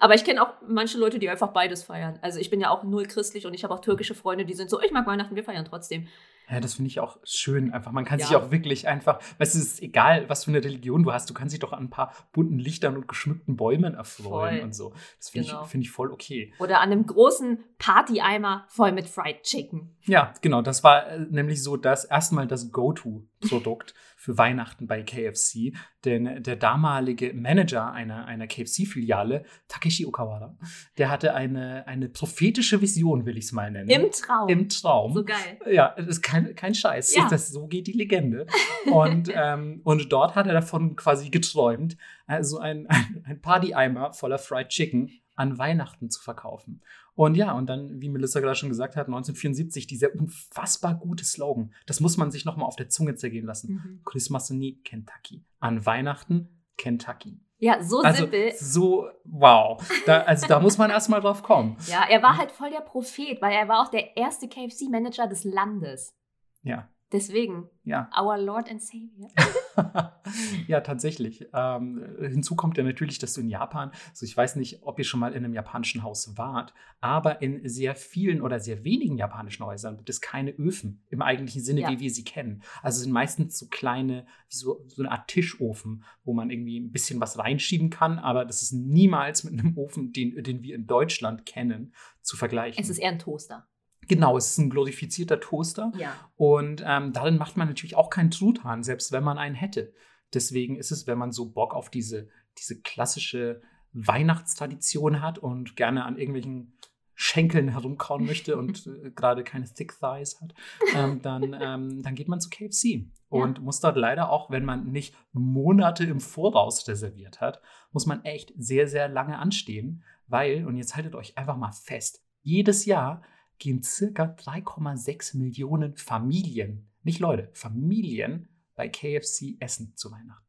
S1: aber ich kenne auch manche Leute, die einfach beides feiern. Also ich bin ja auch null christlich und ich habe auch türkische Freunde, die sind so, ich mag Weihnachten, wir feiern trotzdem.
S2: Ja, das finde ich auch schön. Einfach, man kann ja. sich auch wirklich einfach, weißt du, es ist egal, was für eine Religion du hast, du kannst dich doch an ein paar bunten Lichtern und geschmückten Bäumen erfreuen voll. und so. Das finde genau. ich, find ich voll okay.
S1: Oder an einem großen Party-Eimer voll mit Fried Chicken.
S2: Ja, genau. Das war äh, nämlich so das erstmal das Go-To-Produkt für Weihnachten bei KFC. Denn der damalige Manager einer, einer KFC-Filiale, Takeshi Okawara, der hatte eine, eine prophetische Vision, will ich es mal nennen.
S1: Im Traum.
S2: Im Traum.
S1: So geil.
S2: Ja, das ist kein, kein Scheiß. Ja. Das, so geht die Legende. und, ähm, und dort hat er davon quasi geträumt, also ein, ein, ein Party-Eimer voller Fried Chicken an Weihnachten zu verkaufen. Und ja, und dann, wie Melissa gerade schon gesagt hat, 1974, dieser unfassbar gute Slogan. Das muss man sich nochmal auf der Zunge zergehen lassen. Mhm. Christmas nie Kentucky. An Weihnachten Kentucky.
S1: Ja, so
S2: also,
S1: simpel.
S2: So, wow. Da, also da muss man erstmal drauf kommen.
S1: Ja, er war halt voll der Prophet, weil er war auch der erste KFC-Manager des Landes.
S2: Ja.
S1: Deswegen,
S2: ja.
S1: our Lord and Savior.
S2: ja, tatsächlich. Ähm, hinzu kommt ja natürlich, dass du in Japan, also ich weiß nicht, ob ihr schon mal in einem japanischen Haus wart, aber in sehr vielen oder sehr wenigen japanischen Häusern gibt es keine Öfen im eigentlichen Sinne, ja. wie wir sie kennen. Also sind meistens so kleine, so, so eine Art Tischofen, wo man irgendwie ein bisschen was reinschieben kann, aber das ist niemals mit einem Ofen, den, den wir in Deutschland kennen, zu vergleichen.
S1: Es ist eher ein Toaster.
S2: Genau, es ist ein glorifizierter Toaster.
S1: Ja.
S2: Und ähm, darin macht man natürlich auch keinen Truthahn, selbst wenn man einen hätte. Deswegen ist es, wenn man so Bock auf diese, diese klassische Weihnachtstradition hat und gerne an irgendwelchen Schenkeln herumkauen möchte und äh, gerade keine Thick Thighs hat, ähm, dann, ähm, dann geht man zu KFC und ja. muss dort leider auch, wenn man nicht Monate im Voraus reserviert hat, muss man echt sehr, sehr lange anstehen, weil, und jetzt haltet euch einfach mal fest, jedes Jahr gehen circa 3,6 Millionen Familien, nicht Leute, Familien bei KFC essen zu Weihnachten.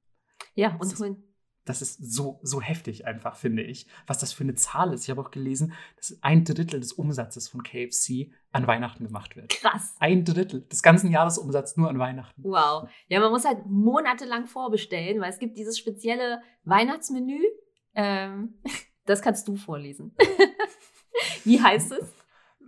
S1: Ja, und das ist,
S2: das ist so, so heftig einfach, finde ich, was das für eine Zahl ist. Ich habe auch gelesen, dass ein Drittel des Umsatzes von KFC an Weihnachten gemacht wird.
S1: Krass.
S2: Ein Drittel des ganzen Jahresumsatzes nur an Weihnachten.
S1: Wow. Ja, man muss halt monatelang vorbestellen, weil es gibt dieses spezielle Weihnachtsmenü. Ähm, das kannst du vorlesen. Wie heißt es?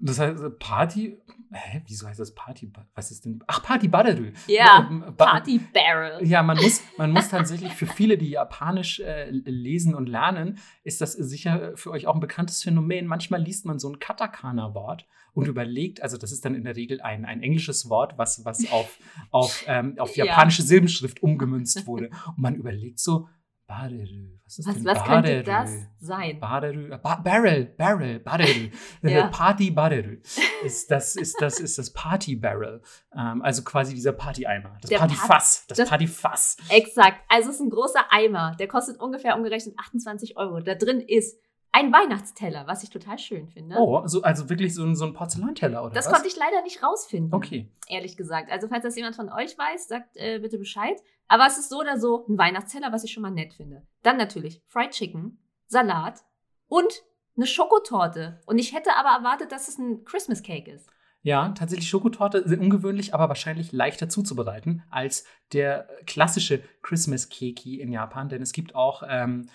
S2: Das heißt Party. Hä? Wieso heißt das Party? Was ist denn? Ach, Party Barrel.
S1: Ja, ba Party Barrel.
S2: Ja, man muss, man muss tatsächlich für viele, die Japanisch äh, lesen und lernen, ist das sicher für euch auch ein bekanntes Phänomen. Manchmal liest man so ein Katakana-Wort und überlegt, also das ist dann in der Regel ein, ein englisches Wort, was, was auf, auf, ähm, auf japanische ja. Silbenschrift umgemünzt wurde. Und man überlegt so, Baderü.
S1: Was ist was, denn was könnte das sein?
S2: Baderü. Ba Barrel, Barrel, Baderü. ja. Party Baderü. Ist das, ist das, ist das Party Barrel. Ähm, also quasi dieser Party-Eimer. Das Party-Fass. Das, das Party-Fass.
S1: Exakt. Also es ist ein großer Eimer. Der kostet ungefähr umgerechnet 28 Euro. Da drin ist ein Weihnachtsteller, was ich total schön finde.
S2: Oh, also, also wirklich so ein, so ein Porzellanteller, oder
S1: Das
S2: was?
S1: konnte ich leider nicht rausfinden.
S2: Okay.
S1: Ehrlich gesagt. Also, falls das jemand von euch weiß, sagt äh, bitte Bescheid. Aber es ist so oder so ein Weihnachtsteller, was ich schon mal nett finde. Dann natürlich Fried Chicken, Salat und eine Schokotorte. Und ich hätte aber erwartet, dass es ein Christmas Cake ist.
S2: Ja, tatsächlich Schokotorte sind ungewöhnlich, aber wahrscheinlich leichter zuzubereiten als der klassische Christmas Keki in Japan, denn es gibt auch ähm,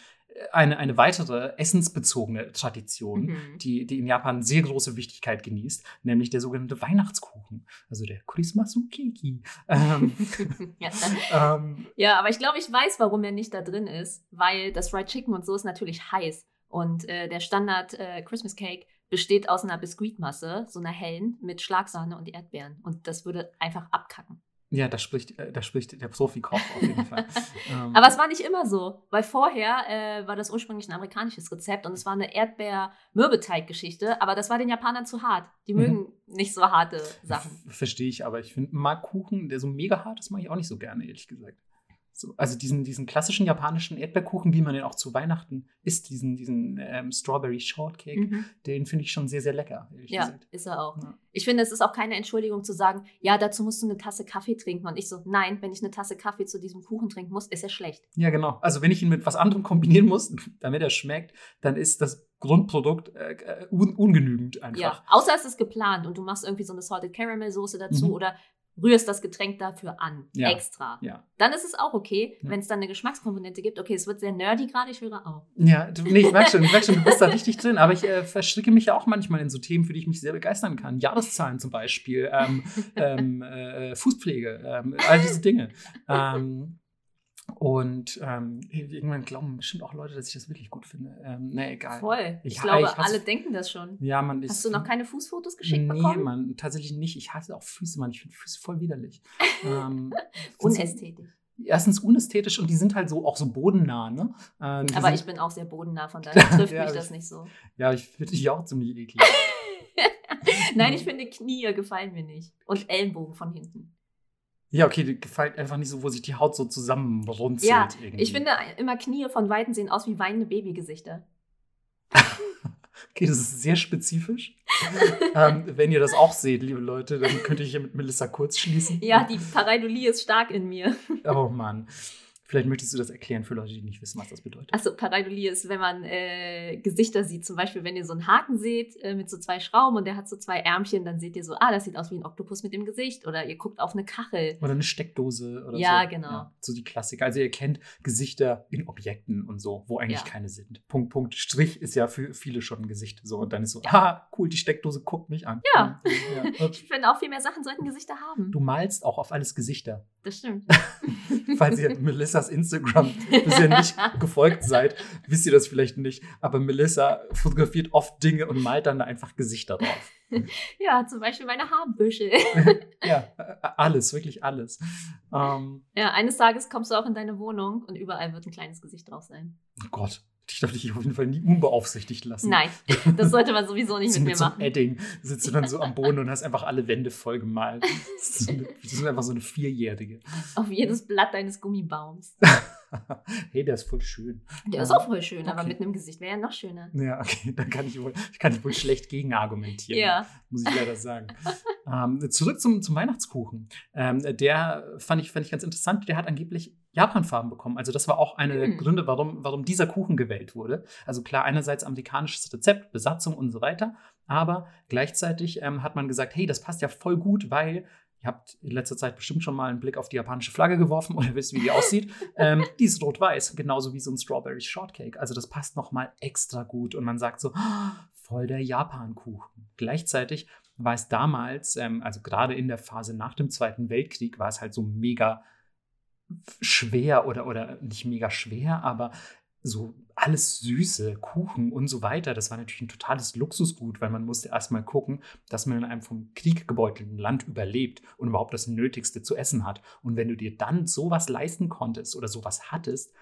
S2: eine, eine weitere essensbezogene Tradition, mhm. die, die in Japan sehr große Wichtigkeit genießt, nämlich der sogenannte Weihnachtskuchen, also der Christmasu Keki. Ähm,
S1: ja. ähm, ja, aber ich glaube, ich weiß, warum er nicht da drin ist, weil das Fried Chicken und so ist natürlich heiß und äh, der Standard äh, Christmas Cake besteht aus einer Biskuitmasse, so einer hellen, mit Schlagsahne und Erdbeeren. Und das würde einfach abkacken.
S2: Ja, da spricht, äh, da spricht der Profi-Koch auf jeden Fall. ähm,
S1: Aber es war nicht immer so, weil vorher äh, war das ursprünglich ein amerikanisches Rezept und es war eine Erdbeer-Mürbeteig-Geschichte, aber das war den Japanern zu hart. Die
S2: Mhm.
S1: mögen nicht so harte Sachen.
S2: Verstehe ich, aber ich finde, mag Kuchen, der so mega hart ist, mag ich auch nicht so gerne, ehrlich gesagt. So, also diesen, diesen klassischen japanischen Erdbeerkuchen, wie man den auch zu Weihnachten isst, diesen, diesen ähm, Strawberry Shortcake,
S1: Mhm.
S2: den finde ich schon sehr, sehr lecker, ehrlich
S1: Ja,
S2: gesagt.
S1: ist er auch.
S2: Ja.
S1: Ich finde, es ist auch keine Entschuldigung zu sagen, ja, dazu musst du eine Tasse Kaffee trinken. Und ich so, nein, wenn ich eine Tasse Kaffee zu diesem Kuchen trinken muss, ist er schlecht.
S2: Ja, genau. Also wenn ich ihn mit was anderem kombinieren muss, damit er schmeckt, dann ist das Grundprodukt äh, äh, un ungenügend einfach.
S1: Ja, außer es ist geplant und du machst irgendwie so eine Salted Caramel Soße dazu
S2: Mhm.
S1: oder rührst das Getränk dafür an,
S2: Ja.
S1: extra.
S2: Ja.
S1: Dann ist es auch okay,
S2: Ja.
S1: wenn es dann eine Geschmackskomponente gibt. Okay, es wird sehr nerdy gerade, ich höre auf.
S2: Ja, du, nee, ich merke schon, ich merk schon, du bist da richtig drin, aber ich äh, verstricke mich ja auch manchmal in so Themen, für die ich mich sehr begeistern kann. Jahreszahlen zum Beispiel, ähm, ähm, äh, Fußpflege, ähm, all diese Dinge. Ähm, und ähm, irgendwann glauben bestimmt auch Leute, dass ich das wirklich gut finde. Ähm, nee, egal.
S1: Voll. Ich
S2: Ja,
S1: glaube,
S2: ich
S1: alle denken das schon.
S2: Ja, man, ich,
S1: Hast du noch keine Fußfotos geschickt
S2: Nee,
S1: bekommen?
S2: Mann, tatsächlich nicht. Ich hasse auch Füße, Mann. Ich finde Füße voll widerlich. ähm,
S1: Unästhetisch.
S2: Erstens unästhetisch und die sind halt so auch so bodennah, ne? Ähm,
S1: Aber
S2: sind,
S1: ich bin auch sehr bodennah, von daher trifft
S2: Ja,
S1: mich das
S2: ich-
S1: nicht so.
S2: Ja, ich finde dich auch ziemlich eklig.
S1: Nein, ich finde Knie gefallen mir nicht. Und Ellenbogen von hinten.
S2: Ja, okay, dir gefällt einfach nicht so, wo sich die Haut so zusammenrunzelt.
S1: Ja,
S2: irgendwie.
S1: Ich finde immer Knie von Weitem sehen aus wie weinende Babygesichter.
S2: Okay, das ist sehr spezifisch. ähm, wenn ihr das auch seht, liebe Leute, dann könnt ihr hier mit Melissa kurz schließen.
S1: Ja, die Pareidolie ist stark in mir.
S2: Oh Mann. Vielleicht möchtest du das erklären für Leute, die nicht wissen, was das bedeutet.
S1: Achso, Pareidolie ist, wenn man äh, Gesichter sieht. Zum Beispiel, wenn ihr so einen Haken seht äh, mit so zwei Schrauben und der hat so zwei Ärmchen, dann seht ihr so, ah, das sieht aus wie ein Oktopus mit dem Gesicht. Oder ihr guckt auf eine Kachel.
S2: Oder eine Steckdose oder
S1: Ja,
S2: so.
S1: genau.
S2: so die Klassiker. Also ihr kennt Gesichter in Objekten und so, wo eigentlich
S1: Ja.
S2: keine sind. Punkt, Punkt. Strich ist ja für viele schon ein Gesicht. So, und dann ist so, ah, cool, die Steckdose guckt mich an.
S1: Ja.
S2: ja.
S1: Ich finde auch viel mehr Sachen sollten Gesichter haben.
S2: Du malst auch auf alles Gesichter.
S1: Das stimmt.
S2: Falls ihr Melissas Instagram bisher nicht gefolgt seid, wisst ihr das vielleicht nicht. Aber Melissa fotografiert oft Dinge und malt dann da einfach Gesichter drauf.
S1: Ja, zum Beispiel meine Haarbüschel.
S2: Ja, äh, alles, wirklich alles. Ähm,
S1: Ja, eines Tages kommst du auch in deine Wohnung und überall wird ein kleines Gesicht drauf sein.
S2: oh Gott, ich darf dich auf jeden Fall nie unbeaufsichtigt lassen.
S1: Nein, das sollte man sowieso nicht
S2: So
S1: mit mir
S2: mit so
S1: machen.
S2: Edding sitzt du dann so am Boden und hast einfach alle Wände voll gemalt. Das ist, so eine, das ist einfach so eine Vierjährige.
S1: Auf jedes Blatt deines Gummibaums.
S2: hey, der ist voll schön.
S1: Der ist auch voll schön, aber
S2: Okay.
S1: mit einem Gesicht wäre er noch schöner.
S2: Ja, okay, dann kann ich wohl, kann ich wohl schlecht gegen argumentieren.
S1: Ja.
S2: Muss ich leider sagen. ähm, zurück zum, zum Weihnachtskuchen. Ähm, der fand ich, fand ich ganz interessant. Der hat angeblich Japanfarben bekommen. Also das war auch einer der
S1: Hm.
S2: Gründe, warum, warum dieser Kuchen gewählt wurde. Also klar, einerseits amerikanisches Rezept, Besatzung und so weiter. Aber gleichzeitig ähm, hat man gesagt, hey, das passt ja voll gut, weil Ihr habt in letzter Zeit bestimmt schon mal einen Blick auf die japanische Flagge geworfen oder wisst, wie die aussieht. ähm, die ist rot-weiß, genauso wie so ein Strawberry Shortcake. Also das passt noch mal extra gut und man sagt so, "Ah, voll der Japankuchen. Gleichzeitig war es damals, ähm, also gerade in der Phase nach dem Zweiten Weltkrieg, war es halt so mega schwer oder, oder nicht mega schwer, aber so alles Süße, Kuchen und so weiter, das war natürlich ein totales Luxusgut, weil man musste erstmal gucken, dass man in einem vom Krieg gebeutelten Land überlebt und überhaupt das Nötigste zu essen hat. Und wenn du dir dann sowas leisten konntest oder sowas hattest,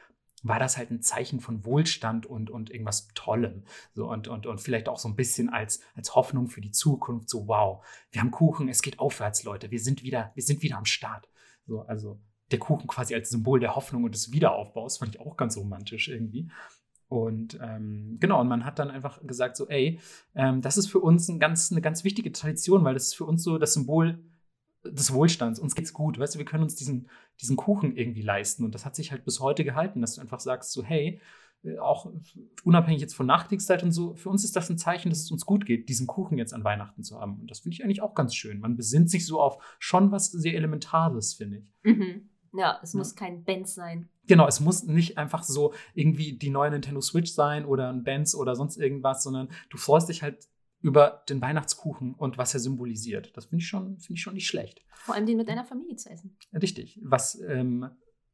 S2: war das halt ein Zeichen von Wohlstand und, und irgendwas Tollem. So, und, und, und vielleicht auch so ein bisschen als, als Hoffnung für die Zukunft, so wow, wir haben Kuchen, es geht aufwärts, Leute, wir sind wieder, wir sind wieder am Start. So, also der Kuchen quasi als Symbol der Hoffnung und des Wiederaufbaus, fand ich auch ganz romantisch irgendwie. Und ähm, genau, und man hat dann einfach gesagt, so, ey, ähm, das ist für uns ein ganz, eine ganz wichtige Tradition, weil das ist für uns so das Symbol des Wohlstands. Uns geht's gut, weißt du, wir können uns diesen, diesen Kuchen irgendwie leisten. Und das hat sich halt bis heute gehalten, dass du einfach sagst, so, hey, äh, auch unabhängig jetzt von Nachkriegszeit und so, für uns ist das ein Zeichen, dass es uns gut geht, diesen Kuchen jetzt an Weihnachten zu haben. Und das finde ich eigentlich auch ganz schön. Man besinnt sich so auf schon was sehr Elementares, finde ich.
S1: Mhm. Ja, es
S2: Ja.
S1: muss kein Benz sein.
S2: Genau, es muss nicht einfach so irgendwie die neue Nintendo Switch sein oder ein Benz oder sonst irgendwas, sondern du freust dich halt über den Weihnachtskuchen und was er symbolisiert. Das finde ich, schon- finde ich schon nicht schlecht.
S1: Vor allem den mit deiner Familie zu essen.
S2: Richtig. Was ähm,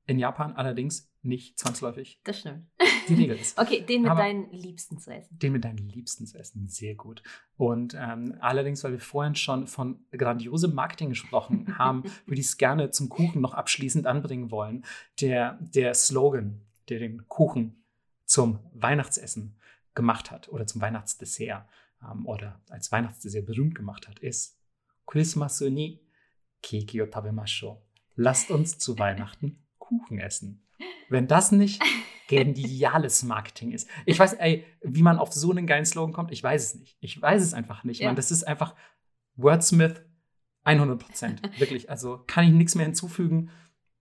S2: in Japan allerdings nicht zwangsläufig
S1: Das stimmt.
S2: die Regel ist.
S1: Okay, den mit
S2: Aber-
S1: deinen Liebsten zu essen.
S2: Den mit deinen Liebsten zu essen, sehr gut. Und ähm, allerdings, weil wir vorhin schon von grandiosem Marketing gesprochen haben, würde ich es gerne zum Kuchen noch abschließend anbringen wollen. Der, der Slogan, der den Kuchen zum Weihnachtsessen gemacht hat oder zum Weihnachtsdessert ähm, oder als Weihnachtsdessert berühmt gemacht hat, ist Christmas ni keki o tabemashou. Lasst uns zu Weihnachten Kuchen essen. Wenn das nicht geniales Marketing ist. Ich weiß, ey, wie man auf so einen geilen Slogan kommt, ich weiß es nicht. Ich weiß es einfach nicht.
S1: Ja.
S2: Man, das ist einfach Wordsmith 100 Prozent. Wirklich. Also kann ich nichts mehr hinzufügen.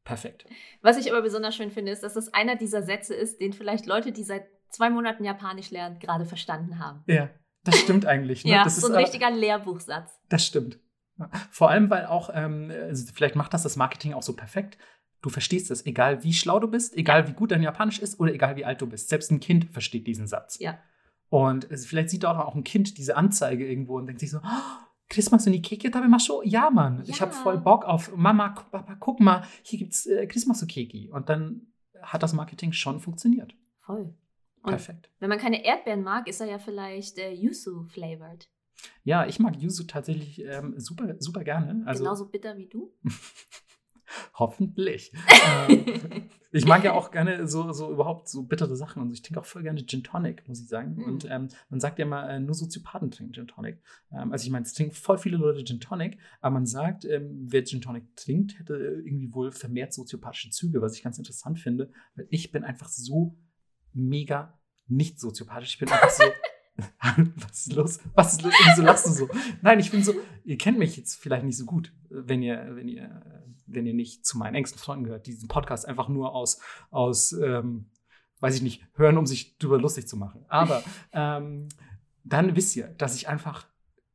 S2: Perfekt.
S1: Was ich aber besonders schön finde, ist, dass es einer dieser Sätze ist, den vielleicht Leute, die seit zwei Monaten Japanisch lernen, gerade verstanden haben.
S2: Ja, das stimmt eigentlich. Ne?
S1: Ja,
S2: das
S1: so ein
S2: aber-
S1: richtiger Lehrbuchsatz.
S2: Das stimmt. Vor allem, weil auch, ähm, also vielleicht macht das das Marketing auch so perfekt. Du verstehst es, egal wie schlau du bist, egal wie gut dein Japanisch ist oder egal wie alt du bist. Selbst ein Kind versteht diesen Satz.
S1: Ja.
S2: Und es- vielleicht sieht auch auch ein Kind diese Anzeige irgendwo und denkt sich so, oh, Christmas und die Keke Tabemashou? Ja, Mann, ich habe
S1: Ja.
S2: voll Bock auf Mama, Papa, guck mal, hier gibt's äh, Christmas Keki. Und dann hat das Marketing schon funktioniert.
S1: Voll. Und
S2: Perfekt.
S1: wenn man keine Erdbeeren mag, ist er ja vielleicht äh, Yuzu-flavored.
S2: Ja, ich mag Yuzu tatsächlich ähm, super, super gerne. Also,
S1: Genauso bitter wie du.
S2: Hoffentlich. ähm, ich mag ja auch gerne so, so überhaupt so bittere Sachen und so. ich trinke auch voll gerne Gin Tonic, muss ich sagen.
S1: Mm.
S2: Und ähm, man sagt ja immer, äh, nur Soziopathen trinken Gin Tonic. Ähm, also ich meine, es trinken voll viele Leute Gin Tonic, aber man sagt, ähm, wer Gin Tonic trinkt, hätte irgendwie wohl vermehrt soziopathische Züge, was ich ganz interessant finde, weil ich bin einfach so mega nicht soziopathisch. Ich bin einfach so. Was ist los? Was ist los? Wieso lachst du so? Nein, ich bin so, ihr kennt mich jetzt vielleicht nicht so gut, wenn ihr, wenn ihr, wenn ihr nicht zu meinen engsten Freunden gehört, die diesen Podcast einfach nur aus, aus ähm, weiß ich nicht, hören, um sich drüber lustig zu machen. Aber ähm, dann wisst ihr, dass ich einfach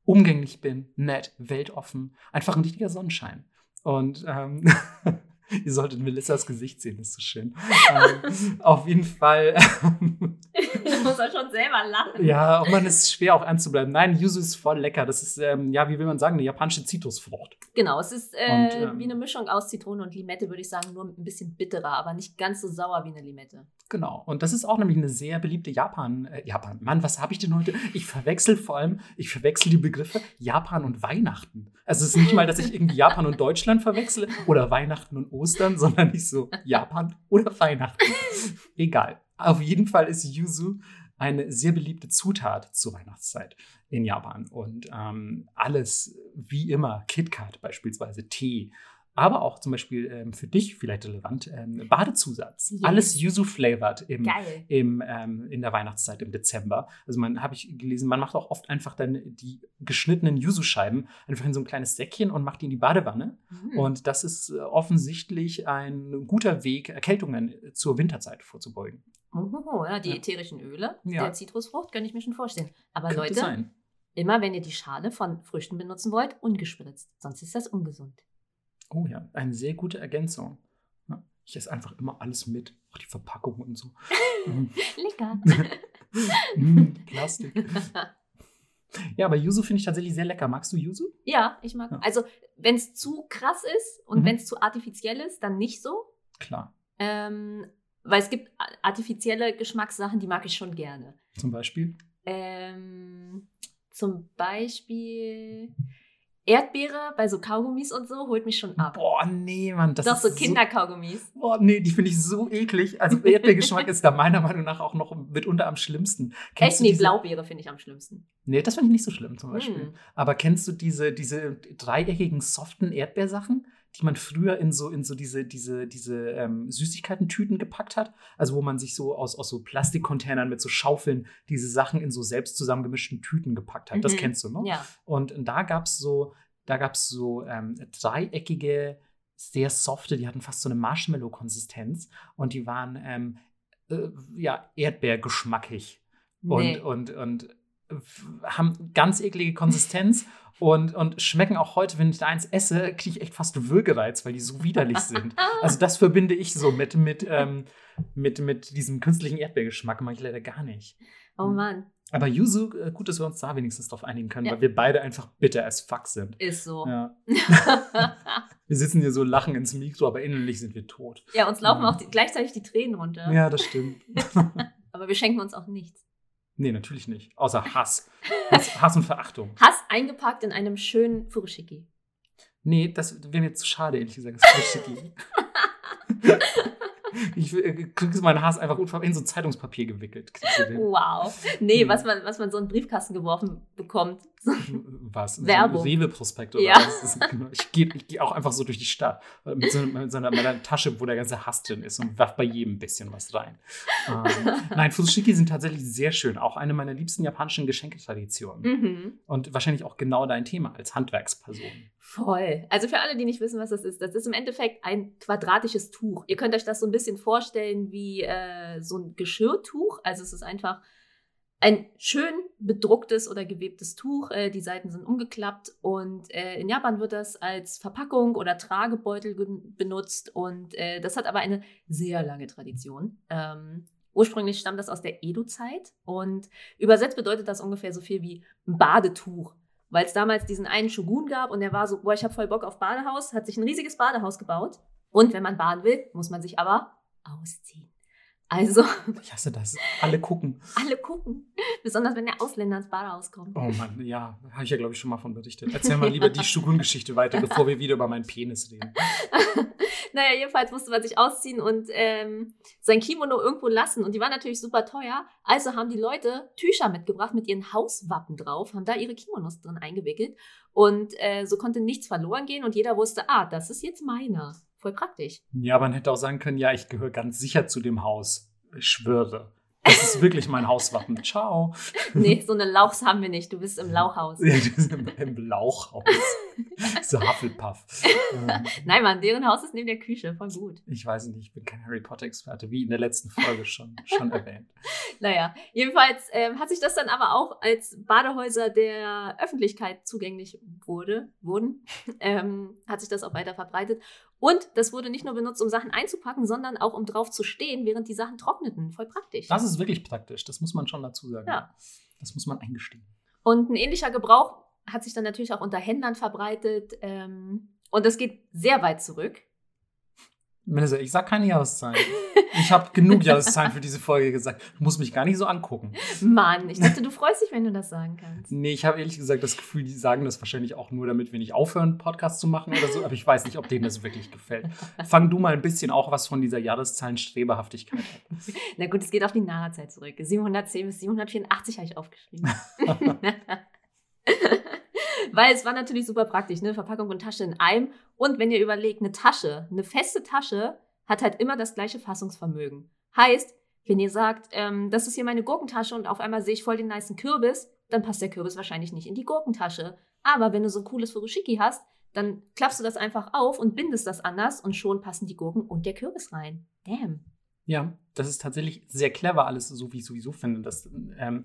S2: umgänglich bin, nett, weltoffen, einfach ein richtiger Sonnenschein. Und ähm, ihr solltet Melissas Gesicht sehen, das ist so schön. ähm, auf jeden Fall.
S1: du musst ja schon selber lachen.
S2: Ja, oh man, es ist schwer auch anzubleiben. Nein, Yuzu ist voll lecker. Das ist, ähm, ja, wie will man sagen, eine japanische Zitrusfrucht.
S1: Genau, es ist äh,
S2: Und, ähm,
S1: wie eine Mischung aus Zitrone und Limette, würde ich sagen, nur ein bisschen bitterer, aber nicht ganz so sauer wie eine Limette.
S2: Genau. Und das ist auch nämlich eine sehr beliebte Japan. Äh, Japan. Mann, was habe ich denn heute? Ich verwechsel vor allem, ich verwechsel die Begriffe Japan und Weihnachten. Also es ist nicht mal, dass ich irgendwie Japan und Deutschland verwechsle oder Weihnachten und Ostern, sondern nicht so Japan oder Weihnachten. Egal. Auf jeden Fall ist Yuzu eine sehr beliebte Zutat zur Weihnachtszeit in Japan. Und ähm, alles, wie immer, KitKat beispielsweise, Tee, aber auch zum Beispiel ähm, für dich vielleicht relevant, ähm, Badezusatz.
S1: Yes.
S2: Alles Yuzu-flavored im, im, ähm, in der Weihnachtszeit im Dezember. Also man habe ich gelesen, man macht auch oft einfach dann die geschnittenen Yuzu-Scheiben einfach in so ein kleines Säckchen und macht die in die Badewanne.
S1: Mhm.
S2: Und das ist äh, offensichtlich ein guter Weg, Erkältungen zur Winterzeit vorzubeugen.
S1: Oh, ja, die ätherischen Öle
S2: Ja.
S1: der Zitrusfrucht kann ich mir schon vorstellen. Aber
S2: Könnte
S1: Leute,
S2: sein.
S1: immer wenn ihr die Schale von Früchten benutzen wollt, ungespritzt. Sonst ist das ungesund.
S2: Oh ja, eine sehr gute Ergänzung. Ich esse einfach immer alles mit, auch die Verpackung und so. Mhm.
S1: Lecker.
S2: Mm, Plastik. Ja, aber Yuzu finde ich tatsächlich sehr lecker. Magst du Yuzu?
S1: ja, ich mag.
S2: Ja.
S1: Also, wenn es zu krass ist und
S2: Mhm.
S1: wenn es zu artifiziell ist, dann nicht so.
S2: Klar.
S1: Ähm, weil es gibt artifizielle Geschmackssachen, die mag ich schon gerne.
S2: Zum Beispiel.
S1: Ähm, zum Beispiel Erdbeere bei so Kaugummis und so holt mich schon ab.
S2: Boah, nee, Mann. Das
S1: Doch, so Kinderkaugummis.
S2: Boah, nee, die finde ich so eklig. Also Erdbeergeschmack ist da meiner Meinung nach auch noch mitunter am schlimmsten.
S1: Echt?
S2: du
S1: Nee,
S2: diese-
S1: Blaubeere finde ich am schlimmsten.
S2: Nee, das finde ich nicht so schlimm zum Beispiel.
S1: Mm.
S2: Aber kennst du diese, diese dreieckigen, soften Erdbeersachen, die man früher in so, in so diese, diese, diese ähm, Süßigkeiten-Tüten gepackt hat? Also wo man sich so aus, aus so Plastikcontainern mit so Schaufeln diese Sachen in so selbst zusammengemischten Tüten gepackt hat. Das
S1: Mhm.
S2: kennst du, ne?
S1: Ja.
S2: Und da gab es so, da gab es so ähm, dreieckige, sehr softe, die hatten fast so eine Marshmallow-Konsistenz und die waren ähm, äh, ja erdbeergeschmackig
S1: Nee.
S2: und, und, und haben ganz eklige Konsistenz und, und schmecken auch heute, wenn ich da eins esse, kriege ich echt fast Würgereiz, weil die so widerlich sind. Also das verbinde ich so mit, mit, ähm, mit, mit diesem künstlichen Erdbeergeschmack, mag ich leider gar nicht.
S1: oh Mann,
S2: Aber Yuzu, äh, gut, dass wir uns da wenigstens drauf einigen können,
S1: Ja.
S2: weil wir beide einfach bitter as fuck sind.
S1: ist so.
S2: Ja. Wir sitzen hier so lachen ins Mikro, aber innerlich sind wir tot.
S1: ja, uns laufen
S2: Ja.
S1: auch die, gleichzeitig die Tränen runter.
S2: Ja, das stimmt.
S1: aber wir schenken uns auch nichts.
S2: Nee, natürlich nicht. Außer Hass. Hass, Hass und Verachtung.
S1: Hass eingepackt in einem schönen Furoshiki.
S2: Nee, das wäre mir zu schade, ehrlich gesagt. Das Furoshiki. Ich äh, kriege meinen Hass einfach in so ein Zeitungspapier gewickelt.
S1: Wow. Nee, was man, was man so in den Briefkasten geworfen bekommt.
S2: Was?
S1: Werbung.
S2: So Rewe-Prospekt oder
S1: Ja.
S2: was? Genau. Ich gehe geh auch einfach so durch die Stadt äh, mit so, mit so einer, meiner Tasche, wo der ganze Hass drin ist und werf bei jedem ein bisschen was rein. Ähm, nein, Fuzushiki sind tatsächlich sehr schön. Auch eine meiner liebsten japanischen Geschenketraditionen.
S1: Mhm.
S2: Und wahrscheinlich auch genau dein Thema als Handwerksperson.
S1: Voll. Also für alle, die nicht wissen, was das ist, das ist im Endeffekt ein quadratisches Tuch. Ihr könnt euch das so ein bisschen vorstellen wie äh, so ein Geschirrtuch. Also es ist einfach ein schön bedrucktes oder gewebtes Tuch. Äh, die Seiten sind umgeklappt und äh, in Japan wird das als Verpackung oder Tragebeutel benutzt und äh, das hat aber eine sehr lange Tradition. Ähm, ursprünglich stammt das aus der Edo-Zeit und übersetzt bedeutet das ungefähr so viel wie ein Badetuch weil es damals diesen einen Shogun gab und der war so, boah, ich habe voll Bock auf Badehaus, hat sich ein riesiges Badehaus gebaut. Und wenn man baden will, muss man sich aber ausziehen. Also
S2: Ich hasse das. Alle gucken.
S1: alle gucken, besonders wenn der Ausländer ins Badehaus kommt.
S2: Oh Mann, ja, habe ich ja, glaube ich, schon mal von berichtet. Erzähl mal lieber die Shogun-Geschichte weiter, bevor wir wieder über meinen Penis reden.
S1: naja, jedenfalls musste man sich ausziehen und ähm, sein Kimono irgendwo lassen. Und die waren natürlich super teuer. Also haben die Leute Tücher mitgebracht mit ihren Hauswappen drauf, haben da ihre Kimonos drin eingewickelt. Und äh, so konnte nichts verloren gehen und jeder wusste, ah, das ist jetzt meiner. Voll praktisch.
S2: Ja, man hätte auch sagen können, ja, ich gehöre ganz sicher zu dem Haus. Ich schwöre. Das ist wirklich mein Hauswappen. Ciao.
S1: Nee, so eine Lauchs haben wir nicht. Du bist im Lauchhaus.
S2: Ja, Im, im Lauchhaus. so Hufflepuff. Ähm,
S1: Nein, Mann, deren Haus ist neben der Küche. Voll gut.
S2: ich weiß nicht, ich bin kein Harry Potter-Experte, wie in der letzten Folge schon, schon erwähnt.
S1: Naja, jedenfalls ähm, hat sich das dann aber auch als Badehäuser der Öffentlichkeit zugänglich wurde, wurden, ähm, hat sich das auch weiter verbreitet. Und das wurde nicht nur benutzt, um Sachen einzupacken, sondern auch um drauf zu stehen, während die Sachen trockneten. Voll praktisch.
S2: Das ist wirklich praktisch, das muss man schon dazu sagen.
S1: Ja.
S2: Das muss man eingestehen.
S1: Und ein ähnlicher Gebrauch hat sich dann natürlich auch unter Händlern verbreitet. Ähm, und das geht sehr weit zurück.
S2: Melissa, ich sag keine Jahreszahlen. Ich habe genug Jahreszahlen für diese Folge gesagt. Du musst mich gar nicht so angucken.
S1: Mann, ich dachte, du freust dich, wenn du das sagen kannst.
S2: Nee, ich habe ehrlich gesagt das Gefühl, die sagen das wahrscheinlich auch nur, damit wir nicht aufhören, Podcasts zu machen oder so. Aber ich weiß nicht, ob denen das wirklich gefällt. Fang du mal ein bisschen auch was von dieser Jahreszahlen-Streberhaftigkeit ab.
S1: Na gut, es geht auf die Nahezeit zurück. 710 bis 784 habe ich aufgeschrieben. Weil es war natürlich super praktisch, ne? Verpackung und Tasche in einem. Und wenn ihr überlegt, eine Tasche, eine feste Tasche hat halt immer das gleiche Fassungsvermögen. Heißt, wenn ihr sagt, ähm, das ist hier meine Gurkentasche und auf einmal sehe ich voll den nicen Kürbis, dann passt der Kürbis wahrscheinlich nicht in die Gurkentasche. Aber wenn du so ein cooles Furushiki hast, dann klappst du das einfach auf und bindest das anders und schon passen die Gurken und der Kürbis rein. Damn.
S2: Ja, das ist tatsächlich sehr clever alles, so wie ich sowieso finde, dass, ähm,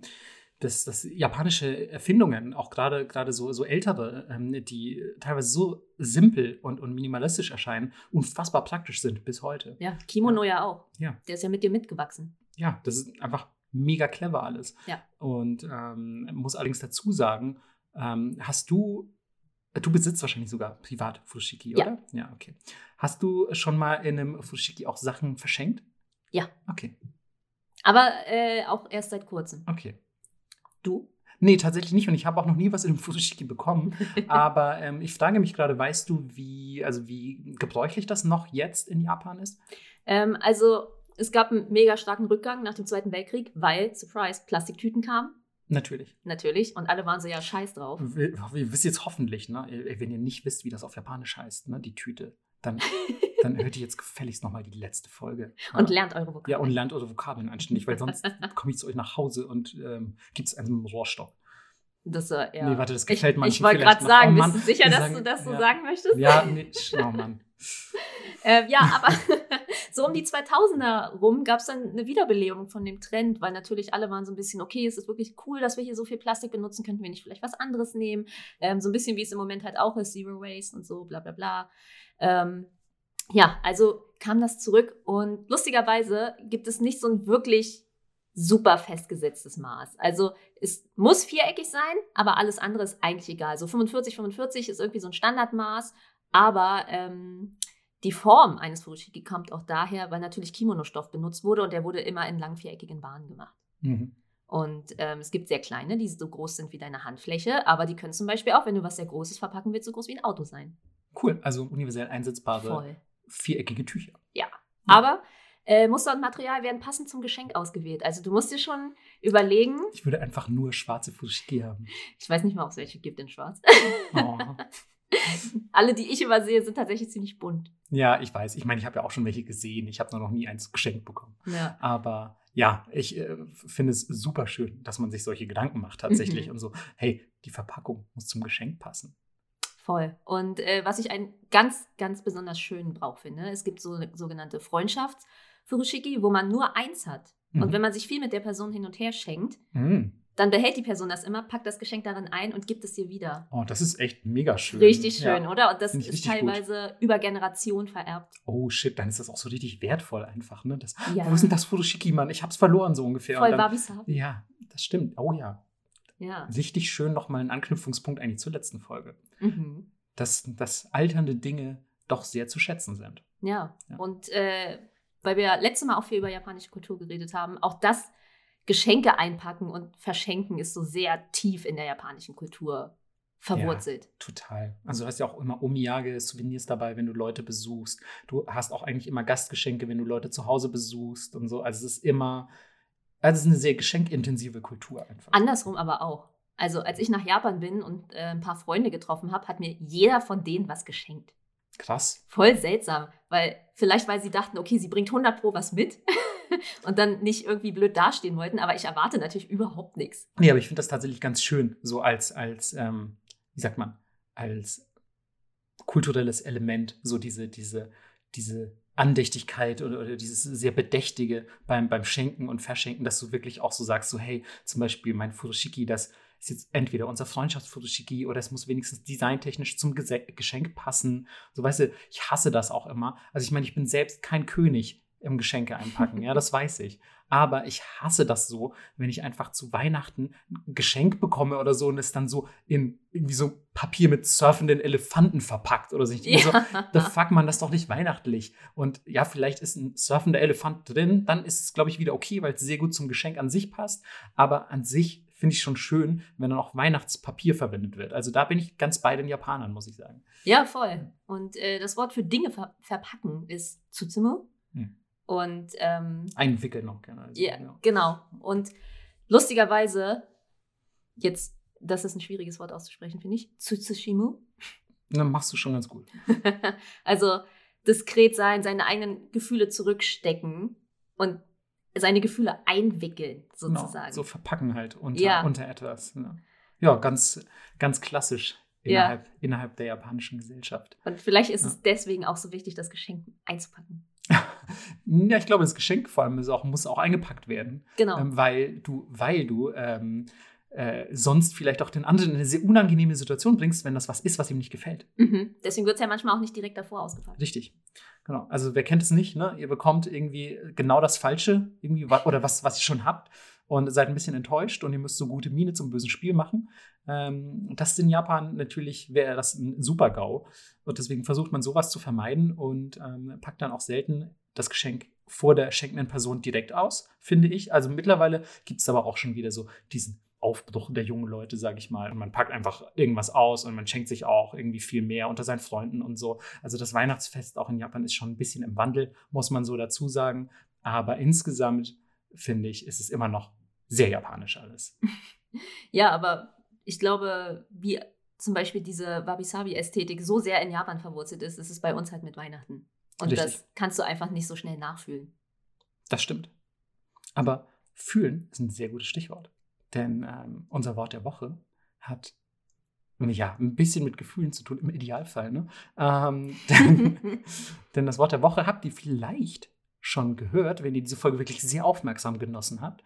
S2: dass, dass japanische Erfindungen, auch gerade gerade so, so ältere, ähm, die teilweise so simpel und, und minimalistisch erscheinen, unfassbar praktisch sind bis heute.
S1: Ja, Kimono ja, auch.
S2: Ja.
S1: Der ist ja mit dir mitgewachsen.
S2: Ja, das ist einfach mega clever alles.
S1: Ja.
S2: Und ähm, muss allerdings dazu sagen, ähm, hast du, du besitzt wahrscheinlich sogar privat Fushiki,
S1: Ja.
S2: oder? Ja, okay. Hast du schon mal in einem Fushiki auch Sachen verschenkt?
S1: Ja.
S2: Okay,
S1: Aber äh, auch erst seit kurzem.
S2: okay.
S1: Du?
S2: Nee, tatsächlich nicht. Und ich habe auch noch nie was in einem Fushiki bekommen. Aber ähm, ich frage mich gerade, weißt du, wie, also wie gebräuchlich das noch jetzt in Japan ist?
S1: Ähm, also, es gab einen mega starken Rückgang nach dem Zweiten Weltkrieg, weil, Surprise, Plastiktüten kamen.
S2: Natürlich.
S1: Natürlich. Und alle waren so ja scheiß drauf.
S2: Wir, wir wisst jetzt hoffentlich, ne, wenn ihr nicht wisst, wie das auf Japanisch heißt, ne, die Tüte, dann, dann hört ihr jetzt gefälligst nochmal die letzte Folge.
S1: Und
S2: Ja.
S1: lernt eure Vokabeln.
S2: Ja, und lernt eure Vokabeln anständig, weil sonst komme ich zu euch nach Hause und ähm, gibt es einen Rohrstock.
S1: Das, äh, ja.
S2: Nee, warte, das
S1: ich
S2: gefällt
S1: ich
S2: manchen
S1: wollte
S2: vielleicht
S1: gerade
S2: noch.
S1: sagen,
S2: Oh Mann,
S1: bist du sicher, dass
S2: sagen-
S1: du das so
S2: ja.
S1: sagen möchtest?
S2: Ja, nee, oh Mann.
S1: Äh, ja, aber so um die 2000er rum gab es dann eine Wiederbelebung von dem Trend, weil natürlich alle waren so ein bisschen, okay, es ist wirklich cool, dass wir hier so viel Plastik benutzen, könnten wir nicht vielleicht was anderes nehmen? Ähm, so ein bisschen wie es im Moment halt auch ist, Zero Waste und so, bla bla bla. Ähm, ja, also kam das zurück und lustigerweise gibt es nicht so ein wirklich super festgesetztes Maß. Also es muss viereckig sein, aber alles andere ist eigentlich egal. So 45, 45 ist irgendwie so ein Standardmaß, aber ähm, die Form eines Furoshiki kommt auch daher, weil natürlich Kimono-Stoff benutzt wurde und der wurde immer in lang viereckigen Bahnen gemacht.
S2: Mhm.
S1: Und ähm, es gibt sehr kleine, die so groß sind wie deine Handfläche, aber die können zum Beispiel auch, wenn du was sehr Großes verpacken willst, so groß wie ein Auto sein.
S2: Cool, also universell einsetzbare
S1: Voll.
S2: viereckige Tücher.
S1: Aber äh, Muster und Material werden passend zum Geschenk ausgewählt. Also du musst dir schon überlegen,
S2: Ich würde einfach nur schwarze Furoshiki haben.
S1: ich weiß nicht mal, ob es welche gibt in Schwarz.
S2: Oh.
S1: Alle, die ich übersehe, sind tatsächlich ziemlich bunt.
S2: ja, ich weiß. Ich meine, ich habe ja auch schon welche gesehen. Ich habe nur noch nie eins geschenkt bekommen.
S1: Ja.
S2: Aber ja, ich äh, finde es super schön, dass man sich solche Gedanken macht tatsächlich
S1: Mhm.
S2: und so, hey, die Verpackung muss zum Geschenk passen.
S1: Voll. Und äh, was ich einen ganz, ganz besonders schönen Brauch finde, es gibt so eine sogenannte Freundschafts-Furoshiki, wo man nur eins hat. Und
S2: Mhm.
S1: wenn man sich viel mit der Person hin und her schenkt,
S2: Mm.
S1: Dann behält die Person das immer, packt das Geschenk darin ein und gibt es dir wieder.
S2: Oh, das ist echt mega schön.
S1: Richtig schön,
S2: Ja.
S1: oder? Und das ist
S2: richtig gut.
S1: teilweise über Generationen vererbt.
S2: Oh shit, dann ist das auch so richtig wertvoll einfach, ne? Das,
S1: Ja.
S2: Wo ist denn das Furoshiki, Mann? Ich hab's verloren, so ungefähr.
S1: Voll wabi-sabi.
S2: ja, das stimmt. Oh ja.
S1: Ja.
S2: Richtig schön nochmal ein Anknüpfungspunkt eigentlich zur letzten Folge.
S1: Mhm.
S2: Dass, dass alternde Dinge doch sehr zu schätzen sind.
S1: Ja.
S2: Ja.
S1: Und äh, weil wir letztes Mal auch viel über japanische Kultur geredet haben, auch das Geschenke einpacken und verschenken ist so sehr tief in der japanischen Kultur verwurzelt.
S2: Total. Also du hast ja auch immer Omiyage, Souvenirs dabei, wenn du Leute besuchst. Du hast auch eigentlich immer Gastgeschenke, wenn du Leute zu Hause besuchst und so. Also es ist immer, also es ist eine sehr geschenkintensive Kultur einfach.
S1: Andersrum aber auch. Also als ich nach Japan bin und äh, ein paar Freunde getroffen habe, hat mir jeder von denen was geschenkt.
S2: Krass.
S1: Voll seltsam, weil vielleicht weil sie dachten, okay, sie bringt 100 pro was mit und dann nicht irgendwie blöd dastehen wollten, aber ich erwarte natürlich überhaupt nichts.
S2: Nee, aber ich finde das tatsächlich ganz schön, so als, als ähm, wie sagt man, als kulturelles Element, so diese, diese, diese Andächtigkeit oder, oder dieses sehr Bedächtige beim, beim Schenken und Verschenken, dass du wirklich auch so sagst, so hey, zum Beispiel mein Furoshiki, das ist jetzt entweder unser Freundschaftsfuroshiki oder es muss wenigstens designtechnisch zum Geschenk passen. So weißt du, ich hasse das auch immer. Also ich meine, ich bin selbst kein König im Geschenke einpacken, ja, das weiß ich. Aber ich hasse das so, wenn ich einfach zu Weihnachten ein Geschenk bekomme oder so und es dann so in irgendwie so Papier mit surfenden Elefanten verpackt oder so. Ich denke mir so, the fuck, man, das ist doch nicht weihnachtlich. Und ja, vielleicht ist ein surfender Elefant drin, dann ist es, glaube ich, wieder okay, weil es sehr gut zum Geschenk an sich passt. Aber an sich finde ich schon schön, wenn dann auch Weihnachtspapier verwendet wird. Also da bin ich ganz bei den Japanern, muss ich sagen.
S1: Ja, voll. Und äh, das Wort für Dinge ver verpacken ist Tsutsumu.
S2: Hm.
S1: Und ähm,
S2: Einwickeln noch gerne. Also,
S1: ja, genau. Und lustigerweise, jetzt, das ist ein schwieriges Wort auszusprechen, finde ich, Tsutsushimu.
S2: Dann machst du schon ganz gut.
S1: also diskret sein, seine eigenen Gefühle zurückstecken und seine Gefühle einwickeln,
S2: Genau,
S1: sozusagen.
S2: so verpacken halt unter,
S1: Ja.
S2: unter etwas. Ja, ja ganz, ganz klassisch
S1: Ja.
S2: innerhalb, innerhalb der japanischen Gesellschaft.
S1: Und vielleicht ist
S2: Ja.
S1: es deswegen auch so wichtig, das Geschenk einzupacken.
S2: Ja, ich glaube, das Geschenk vor allem auch, muss auch eingepackt werden,
S1: Genau.
S2: ähm, weil du, weil du ähm, äh, sonst vielleicht auch den anderen in eine sehr unangenehme Situation bringst, wenn das was ist, was ihm nicht gefällt.
S1: mhm. Deswegen wird es ja manchmal auch nicht direkt davor ausgepackt.
S2: Richtig. Genau. Also wer kennt es nicht, ne? Ihr bekommt irgendwie genau das Falsche, irgendwie, oder was, was ihr schon habt und seid ein bisschen enttäuscht und ihr müsst so gute Miene zum bösen Spiel machen. Ähm, das ist in Japan natürlich, wäre das ein super GAU. Und deswegen versucht man sowas zu vermeiden und ähm, packt dann auch selten das Geschenk vor der schenkenden Person direkt aus, finde ich. Also mittlerweile gibt es aber auch schon wieder so diesen Aufbruch der jungen Leute, sage ich mal. Und man packt einfach irgendwas aus und man schenkt sich auch irgendwie viel mehr unter seinen Freunden und so. Also das Weihnachtsfest auch in Japan ist schon ein bisschen im Wandel, muss man so dazu sagen. Aber insgesamt finde ich, ist es immer noch sehr japanisch alles.
S1: Ja, aber ich glaube, wie zum Beispiel diese Wabi-Sabi-Ästhetik so sehr in Japan verwurzelt ist, ist es bei uns halt mit Weihnachten. Und
S2: Richtig.
S1: das kannst du einfach nicht so schnell nachfühlen.
S2: Das stimmt. Aber fühlen ist ein sehr gutes Stichwort. Denn ähm, unser Wort der Woche hat ja ein bisschen mit Gefühlen zu tun, im Idealfall. Ne? Ähm, denn, denn das Wort der Woche habt ihr vielleicht schon gehört, wenn ihr diese Folge wirklich sehr aufmerksam genossen habt.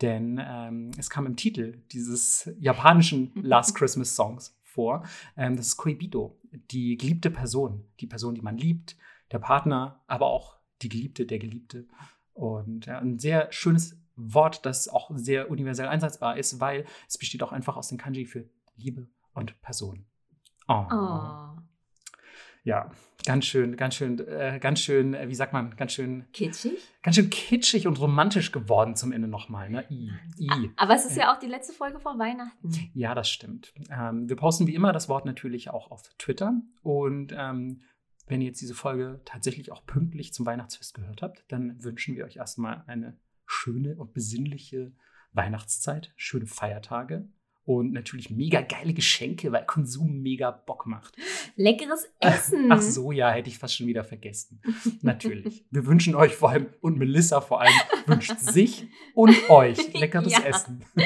S2: Denn ähm, es kam im Titel dieses japanischen Last Christmas Songs vor. Ähm, das ist Koibito, die geliebte Person, die Person, die man liebt, der Partner, aber auch die Geliebte, der Geliebte. Und ja, ein sehr schönes Wort, das auch sehr universell einsetzbar ist, weil es besteht auch einfach aus den Kanji für Liebe und Person. Oh.
S1: Oh.
S2: ja, ganz schön, ganz schön, äh, ganz schön, äh, wie sagt man, ganz schön,
S1: Kitschig?
S2: ganz schön kitschig und romantisch geworden zum Ende nochmal. Ne? I, I.
S1: Aber es ist ja auch die letzte Folge vor Weihnachten.
S2: Ja, das stimmt. Ähm, wir posten wie immer das Wort natürlich auch auf Twitter. Und ähm, wenn ihr jetzt diese Folge tatsächlich auch pünktlich zum Weihnachtsfest gehört habt, dann wünschen wir euch erstmal eine schöne und besinnliche Weihnachtszeit, schöne Feiertage und natürlich mega geile Geschenke, weil Konsum mega Bock macht.
S1: Leckeres Essen.
S2: Ach so, ja, hätte ich fast schon wieder vergessen. Natürlich. Wir wünschen euch vor allem, und Melissa vor allem, wünscht sich und euch leckeres
S1: Ja.
S2: Essen.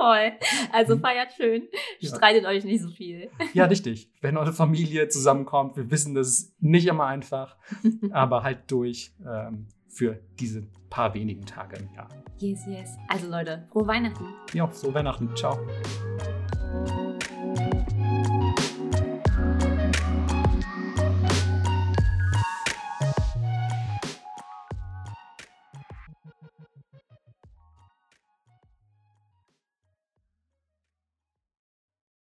S1: Voll. Also feiert schön.
S2: Mhm. Ja.
S1: Streitet euch nicht so viel.
S2: Ja, richtig. Wenn eure Familie zusammenkommt, wir wissen, das ist nicht immer einfach, aber halt durch ähm, für diese paar wenigen Tage im Jahr.
S1: Yes, yes. Also Leute, frohe Weihnachten.
S2: Ja, so Weihnachten. Ciao.